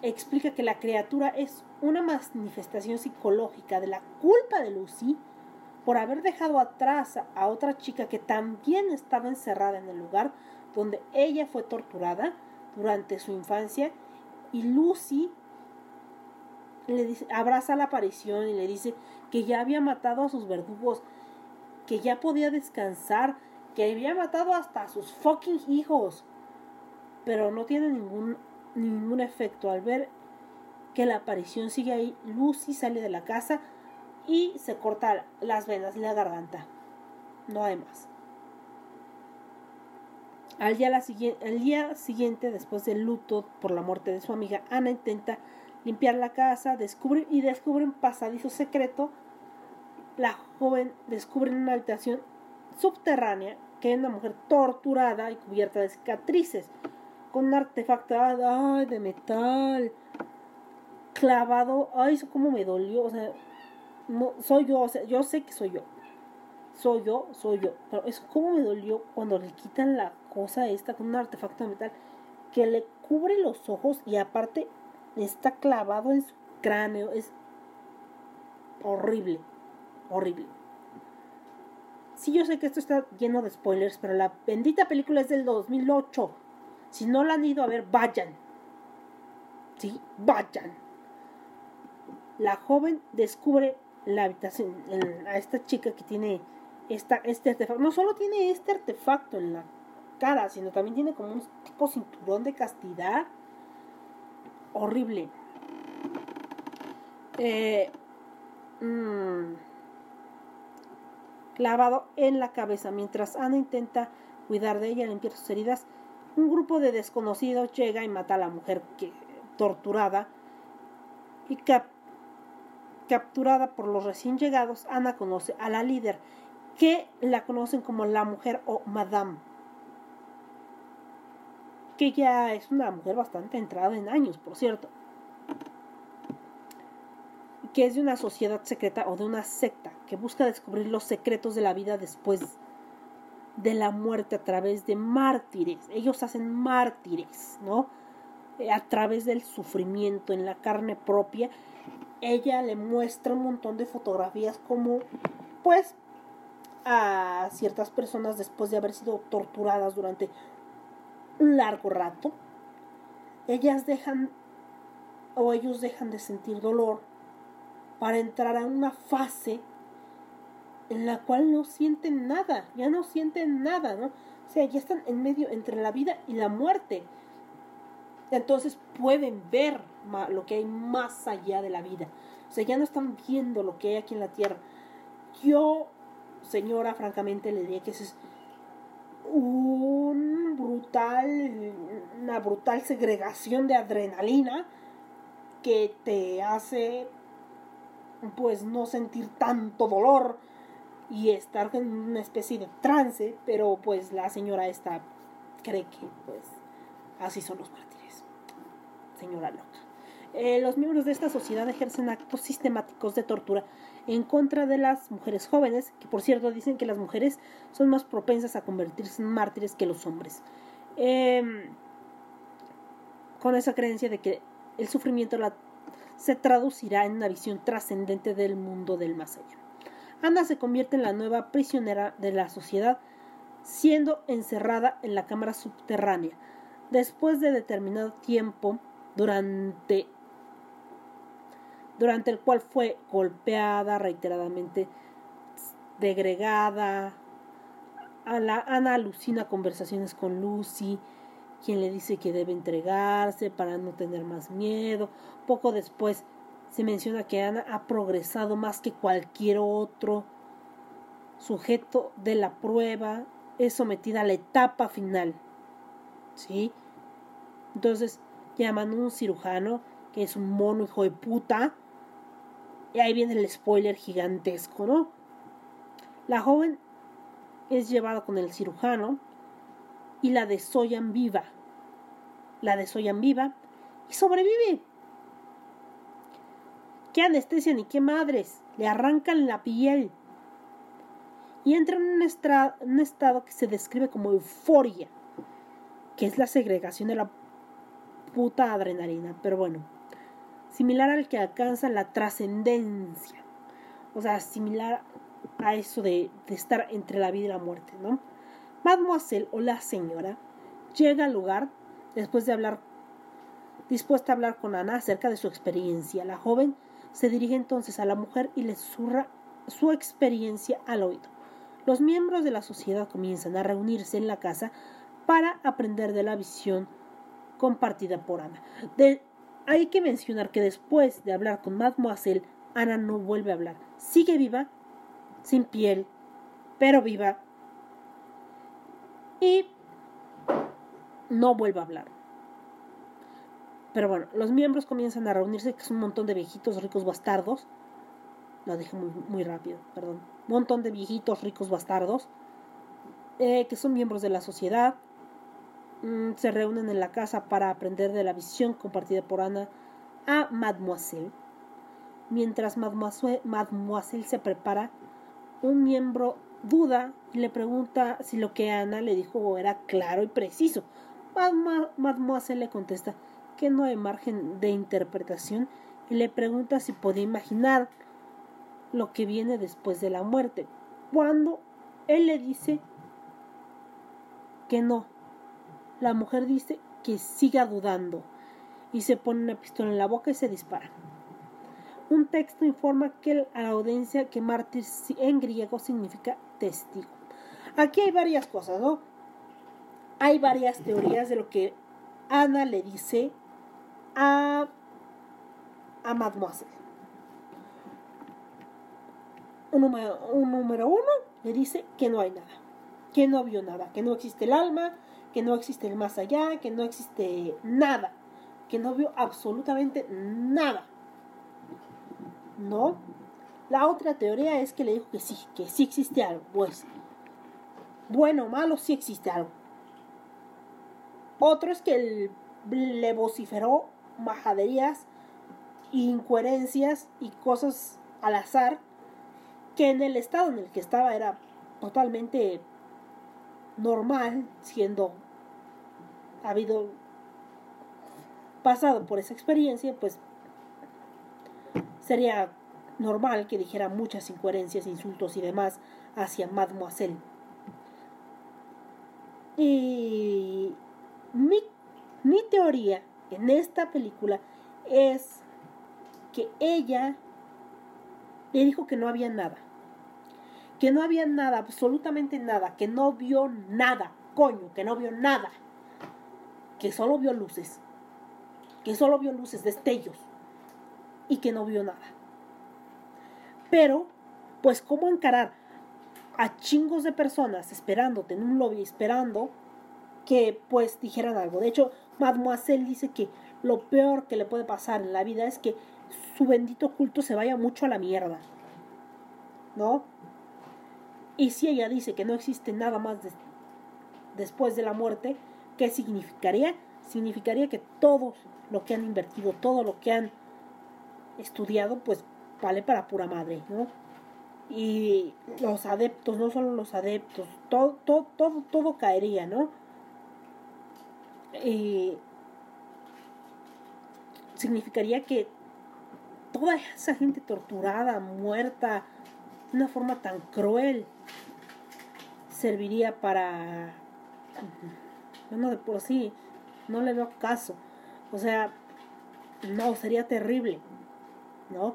explica que la criatura es una manifestación psicológica de la culpa de Lucy por haber dejado atrás a otra chica que también estaba encerrada en el lugar donde ella fue torturada durante su infancia y Lucy le dice, abraza la aparición y le dice que ya había matado a sus verdugos, que ya podía descansar, que había matado hasta a sus fucking hijos. Pero no tiene ningún, ningún efecto. Al ver que la aparición sigue ahí, Lucy sale de la casa y se corta las venas y la garganta. No hay más. Al día, la día siguiente, después del luto por la muerte de su amiga, Ana intenta limpiar la casa descubre, y descubre un pasadizo secreto. La joven descubre en una habitación subterránea que hay una mujer torturada y cubierta de cicatrices, con un artefacto de metal clavado. Ay, eso como me dolió. O sea, soy yo, o sea, yo sé que soy yo. Soy yo, soy yo. Pero eso como me dolió cuando le quitan la cosa esta con un artefacto de metal que le cubre los ojos y aparte está clavado en su cráneo. Es horrible, horrible. Sí, yo sé que esto está lleno de spoilers, pero la bendita película es del 2008. Si no la han ido a ver, vayan. Sí, vayan. La joven descubre la habitación a esta chica que tiene esta, este artefacto. No solo tiene este artefacto en la cara, sino también tiene como un tipo cinturón de castidad horrible. Eh, mm, clavado en la cabeza. Mientras Ana intenta cuidar de ella, limpiar sus heridas, un grupo de desconocidos llega y mata a la mujer que, torturada y cap capturada por los recién llegados. Ana conoce a la líder, que la conocen como la mujer o Madame, que ya es una mujer bastante entrada en años, por cierto que es de una sociedad secreta o de una secta que busca descubrir los secretos de la vida después de la muerte a través de mártires. Ellos hacen mártires, ¿no? Eh, A través del sufrimiento en la carne propia. Ella le muestra un montón de fotografías como, pues, a ciertas personas después de haber sido torturadas durante un largo rato. Ellas dejan o ellos dejan de sentir dolor para entrar a una fase en la cual no sienten nada, ya no sienten nada, ¿no? O sea, ya están en medio entre la vida y la muerte. Entonces pueden ver lo que hay más allá de la vida. O sea, ya no están viendo lo que hay aquí en la tierra. Yo, señora, francamente le diría que ese es un brutal, una brutal segregación de adrenalina que te hace pues no sentir tanto dolor y estar en una especie de trance, pero pues la señora esta cree que pues así son los mártires. Señora loca. Eh, los miembros de esta sociedad ejercen actos sistemáticos de tortura en contra de las mujeres jóvenes, que por cierto dicen que las mujeres son más propensas a convertirse en mártires que los hombres. Em, con esa creencia de que el sufrimiento se traducirá en una visión trascendente del mundo del más allá. Ana se convierte en la nueva prisionera de la sociedad, siendo encerrada en la cámara subterránea. Después de determinado tiempo, durante durante el cual fue golpeada reiteradamente, degregada. Ana alucina conversaciones con Lucy, quien le dice que debe entregarse para no tener más miedo. Poco después se menciona que Ana ha progresado más que cualquier otro sujeto de la prueba, es sometida a la etapa final. ¿Sí? Entonces llaman a un cirujano, que es un mono hijo de puta, y ahí viene el spoiler gigantesco, ¿no? La joven es llevada con el cirujano y la desollan viva. La desollan viva y sobrevive. ¿Qué anestesia ni qué madres? Le arrancan la piel. Y entra en un, un estado que se describe como euforia, que es la segregación de la puta adrenalina. Pero bueno, similar al que alcanza la trascendencia. O sea, similar a eso de, estar entre la vida y la muerte, ¿no? Mademoiselle o la señora llega al lugar después de hablar, dispuesta a hablar con Ana acerca de su experiencia. La joven se dirige entonces a la mujer y le susurra su experiencia al oído. Los miembros de la sociedad comienzan a reunirse en la casa para aprender de la visión compartida por Ana. De, hay que mencionar que después de hablar con Mademoiselle, Ana no vuelve a hablar. Sigue viva, sin piel, pero viva. Y no vuelve a hablar. Pero bueno, los miembros comienzan a reunirse, que es un montón de viejitos ricos bastardos. Lo dije muy, rápido, perdón. Un montón de viejitos ricos bastardos. Eh, que son miembros de la sociedad, se reúnen en la casa para aprender de la visión compartida por Ana a Mademoiselle. Mientras Mademoiselle, se prepara, un miembro duda y le pregunta si lo que Ana le dijo era claro y preciso. Mademoiselle le contesta que no hay margen de interpretación y le pregunta si puede imaginar lo que viene después de la muerte. Cuando él le dice que no, la mujer dice que siga dudando y se pone una pistola en la boca y se dispara. Un texto informa que a la audiencia que mártir en griego significa testigo. Aquí hay varias cosas, ¿no? Hay varias teorías de lo que Ana le dice a, a Mademoiselle. Un número, un número uno le dice que no hay nada, que no vio nada, que no existe el alma, que no existe el más allá, que no existe nada, que no vio absolutamente nada. ¿No? La otra teoría es que le dijo que sí, que sí existe algo. Pues, bueno o malo, sí existe algo. Otro es que le vociferó majaderías, incoherencias y cosas al azar que en el estado en el que estaba era totalmente normal, siendo habido pasado por esa experiencia, pues sería normal que dijera muchas incoherencias, insultos y demás hacia Mademoiselle. Y mi, mi teoría en esta película es que ella le dijo que no había nada. Que no había nada, absolutamente nada, que no vio nada, coño, que no vio nada que solo vio luces, que solo vio luces, destellos, y que no vio nada. Pero, pues, ¿cómo encarar a chingos de personas esperándote en un lobby, esperando que pues dijeran algo. De hecho, Mademoiselle dice que lo peor que le puede pasar en la vida es que su bendito culto se vaya mucho a la mierda. ¿No? Y si ella dice que no existe nada más de- después de la muerte, ¿qué significaría? Significaría que todo lo que han invertido, todo lo que han estudiado, pues vale para pura madre, ¿no? Y los adeptos, no solo los adeptos, todo, todo, todo, todo caería, ¿no? Y significaría que toda esa gente torturada, muerta, de una forma tan cruel, serviría para... Bueno, de por sí, no le veo caso. O sea, no, sería terrible, ¿no?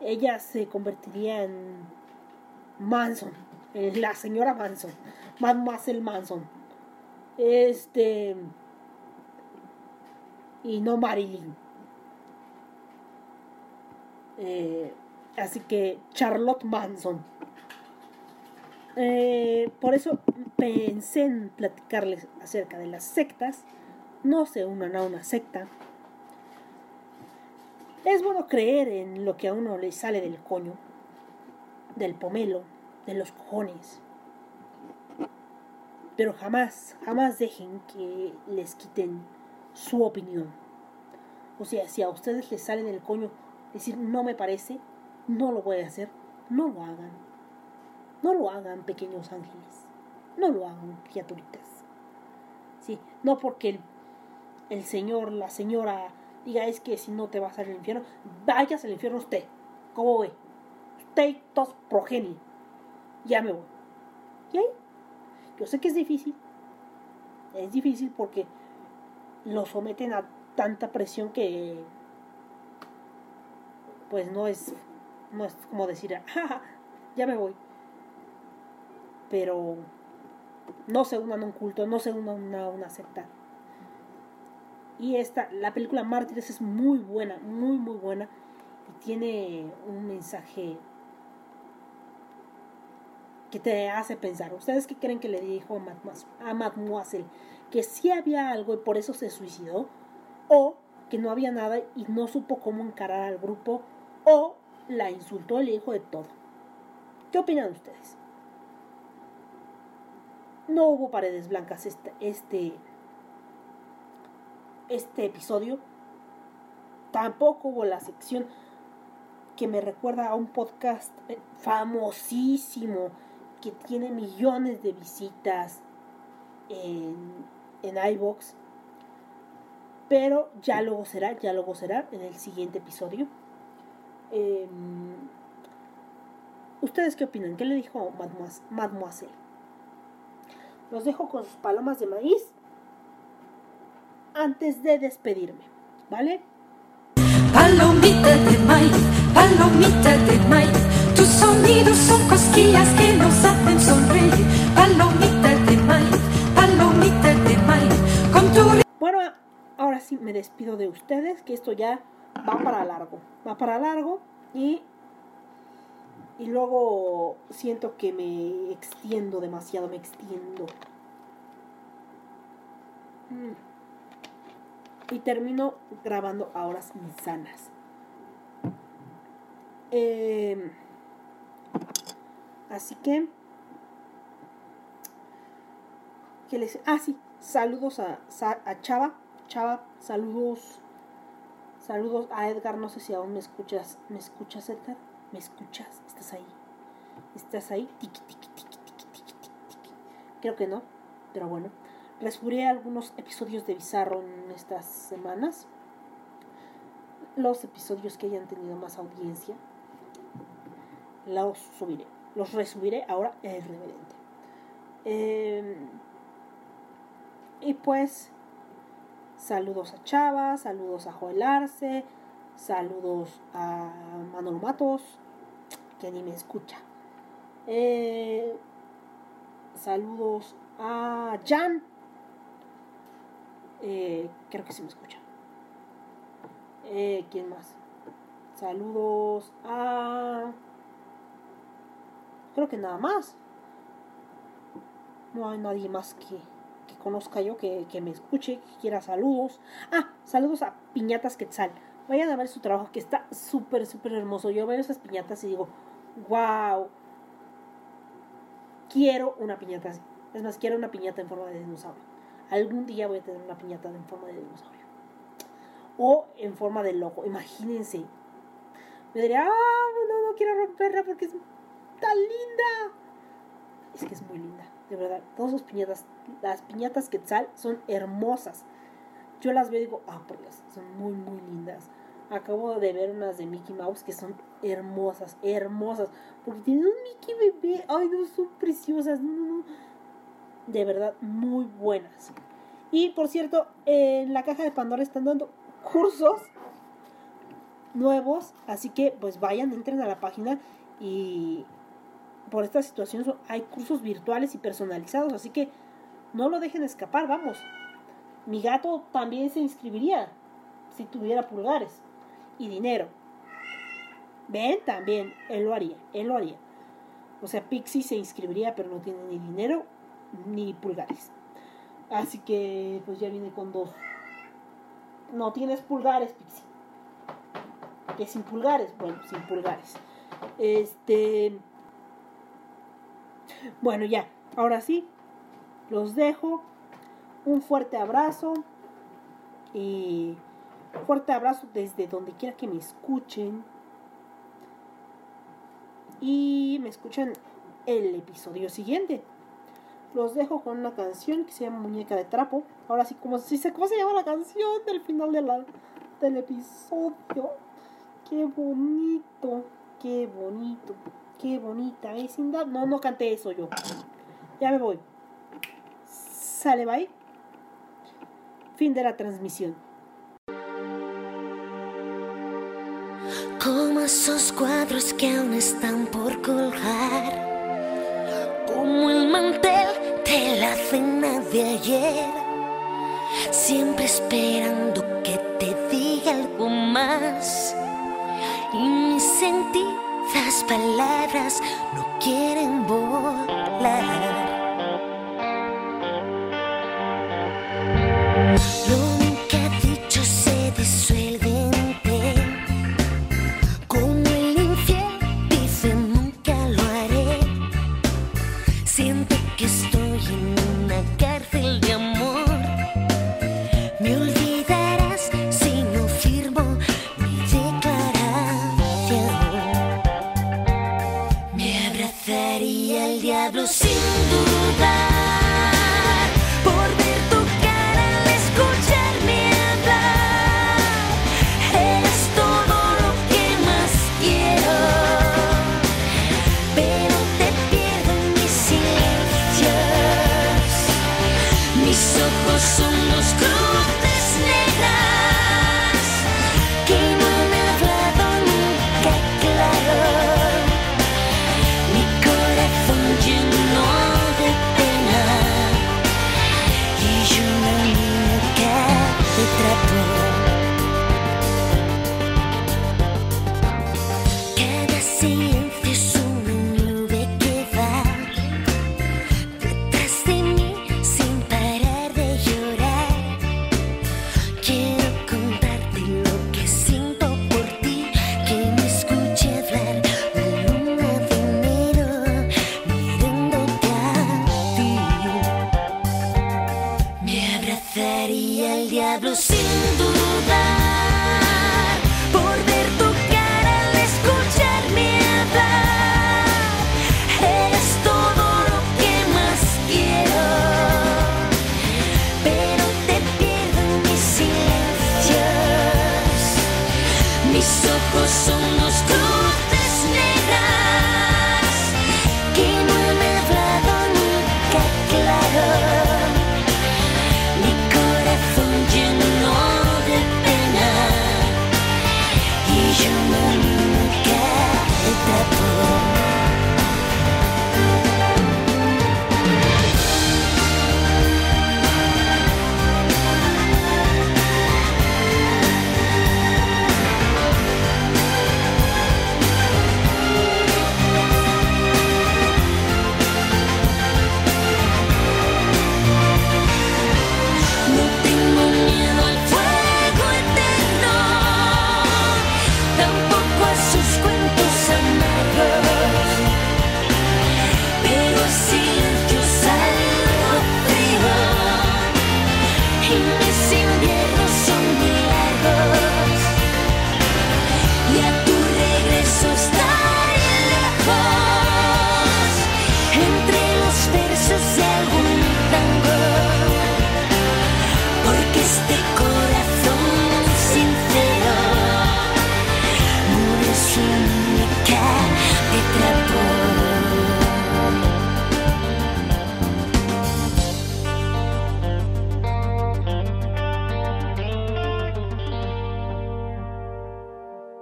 Ella se convertiría en Manson, en la señora Manson, Mademoiselle Manson. Este... Y no Marilyn. Eh, así que Charlotte Manson. Eh, por eso pensé en platicarles acerca de las sectas. No se unan a una secta. Es bueno creer en lo que a uno le sale del coño, del pomelo, de los cojones. Pero jamás, jamás dejen que les quiten su opinión. O sea, si a ustedes les sale del coño decir no me parece, no lo voy a hacer, no lo hagan. No lo hagan, pequeños ángeles. No lo hagan, criaturitas. Sí, no porque el, el señor, la señora diga es que si no te vas al infierno, vayas al infierno usted. ¿Cómo ve? Usted y todos progenie. Ya me voy. ¿Y ahí? Yo sé que es difícil. Es difícil porque lo someten a tanta presión que pues no es no es como decir "Ja, ya me voy pero no se unan a un culto no se unan a una secta y esta la película Mártires es muy buena muy muy buena y tiene un mensaje que te hace pensar ustedes qué creen que le dijo a Mademoiselle, que sí había algo y por eso se suicidó o que no había nada y no supo cómo encarar al grupo o la insultó y le dijo de todo. ¿Qué opinan ustedes? No hubo paredes blancas este, este, este episodio. Tampoco hubo la sección que me recuerda a un podcast eh, famosísimo que tiene millones de visitas en, en iVoox. Pero ya luego será, ya luego será en el siguiente episodio. Eh, ¿Ustedes qué opinan? ¿Qué le dijo Mademois- Mademoiselle? Los dejo con sus palomas de maíz antes de despedirme, ¿vale? Palomita de maíz, palomita de maíz, tus sonidos son cosquillas que nos hacen sonreír. Palomita de maíz, palomita de maíz, con tu Bueno, ahora sí me despido de ustedes, que esto ya va para largo. Va para largo y, y luego siento que me extiendo demasiado, me extiendo. Y termino grabando a horas insanas. Eh, así que... ¿Qué les... Ah, sí. Saludos a, a Chava. Chava, saludos. Saludos a Edgar. No sé si aún me escuchas. ¿Me escuchas, Edgar? ¿Me escuchas? ¿Estás ahí? ¿Estás ahí? Tiki, tiki, tiki, tiki, tiki, tiki. Creo que no. Pero bueno. Resubiré algunos episodios de Bizarro en estas semanas. Los episodios que hayan tenido más audiencia. Los subiré. Los resubiré ahora es reverente. Eh, y pues, saludos a Chava, saludos a Joel Arce, saludos a Manolo Matos, que ni me escucha. Eh, saludos a Jan, eh, creo que sí me escucha. Eh, ¿Quién más? Saludos a... Creo que nada más. No hay nadie más que, que conozca yo, que, que me escuche, que quiera saludos. Ah, saludos a Piñatas Quetzal. Vayan a ver su trabajo, que está súper, súper hermoso. Yo veo esas piñatas y digo, wow, quiero una piñata así. Es más, quiero una piñata en forma de dinosaurio. Algún día voy a tener una piñata en forma de dinosaurio. O en forma de loco. Imagínense. Me diría, ah, no, no quiero romperla porque es tan linda. Es que es muy linda, de verdad. Todas sus piñatas, las piñatas Quetzal son hermosas. Yo las veo y digo, ah, por Dios, son muy, muy lindas. Acabo de ver unas de Mickey Mouse que son hermosas, hermosas. Porque tienen un Mickey bebé. Ay, no, son preciosas. No, no. De verdad, muy buenas. Y por cierto, en la caja de Pandora están dando cursos nuevos. Así que pues vayan, entren a la página y por esta situación hay cursos virtuales y personalizados. Así que no lo dejen escapar, vamos. Mi gato también se inscribiría si tuviera pulgares y dinero. Ven, también, él lo haría, él lo haría. O sea, Pixie se inscribiría, pero no tiene ni dinero ni pulgares. Así que, pues ya viene con dos. No tienes pulgares, Pixie. Que sin pulgares, bueno, sin pulgares. Este. Bueno, ya, ahora sí, los dejo. Un fuerte abrazo. Y fuerte abrazo desde donde quiera que me escuchen. Y me escuchan el episodio siguiente. Los dejo con una canción que se llama Muñeca de Trapo. Ahora sí, como si se, ¿cómo se llama la canción del final del episodio? Qué bonito, qué bonito, qué bonita vecindad. No, no canté eso yo. Ya me voy. Sale, bye. Fin de la transmisión. Como esos cuadros que aún están por colgar. Como el mantel de la cena de ayer. Siempre esperando que te diga algo más. Y mis sentidas palabras no quieren volar.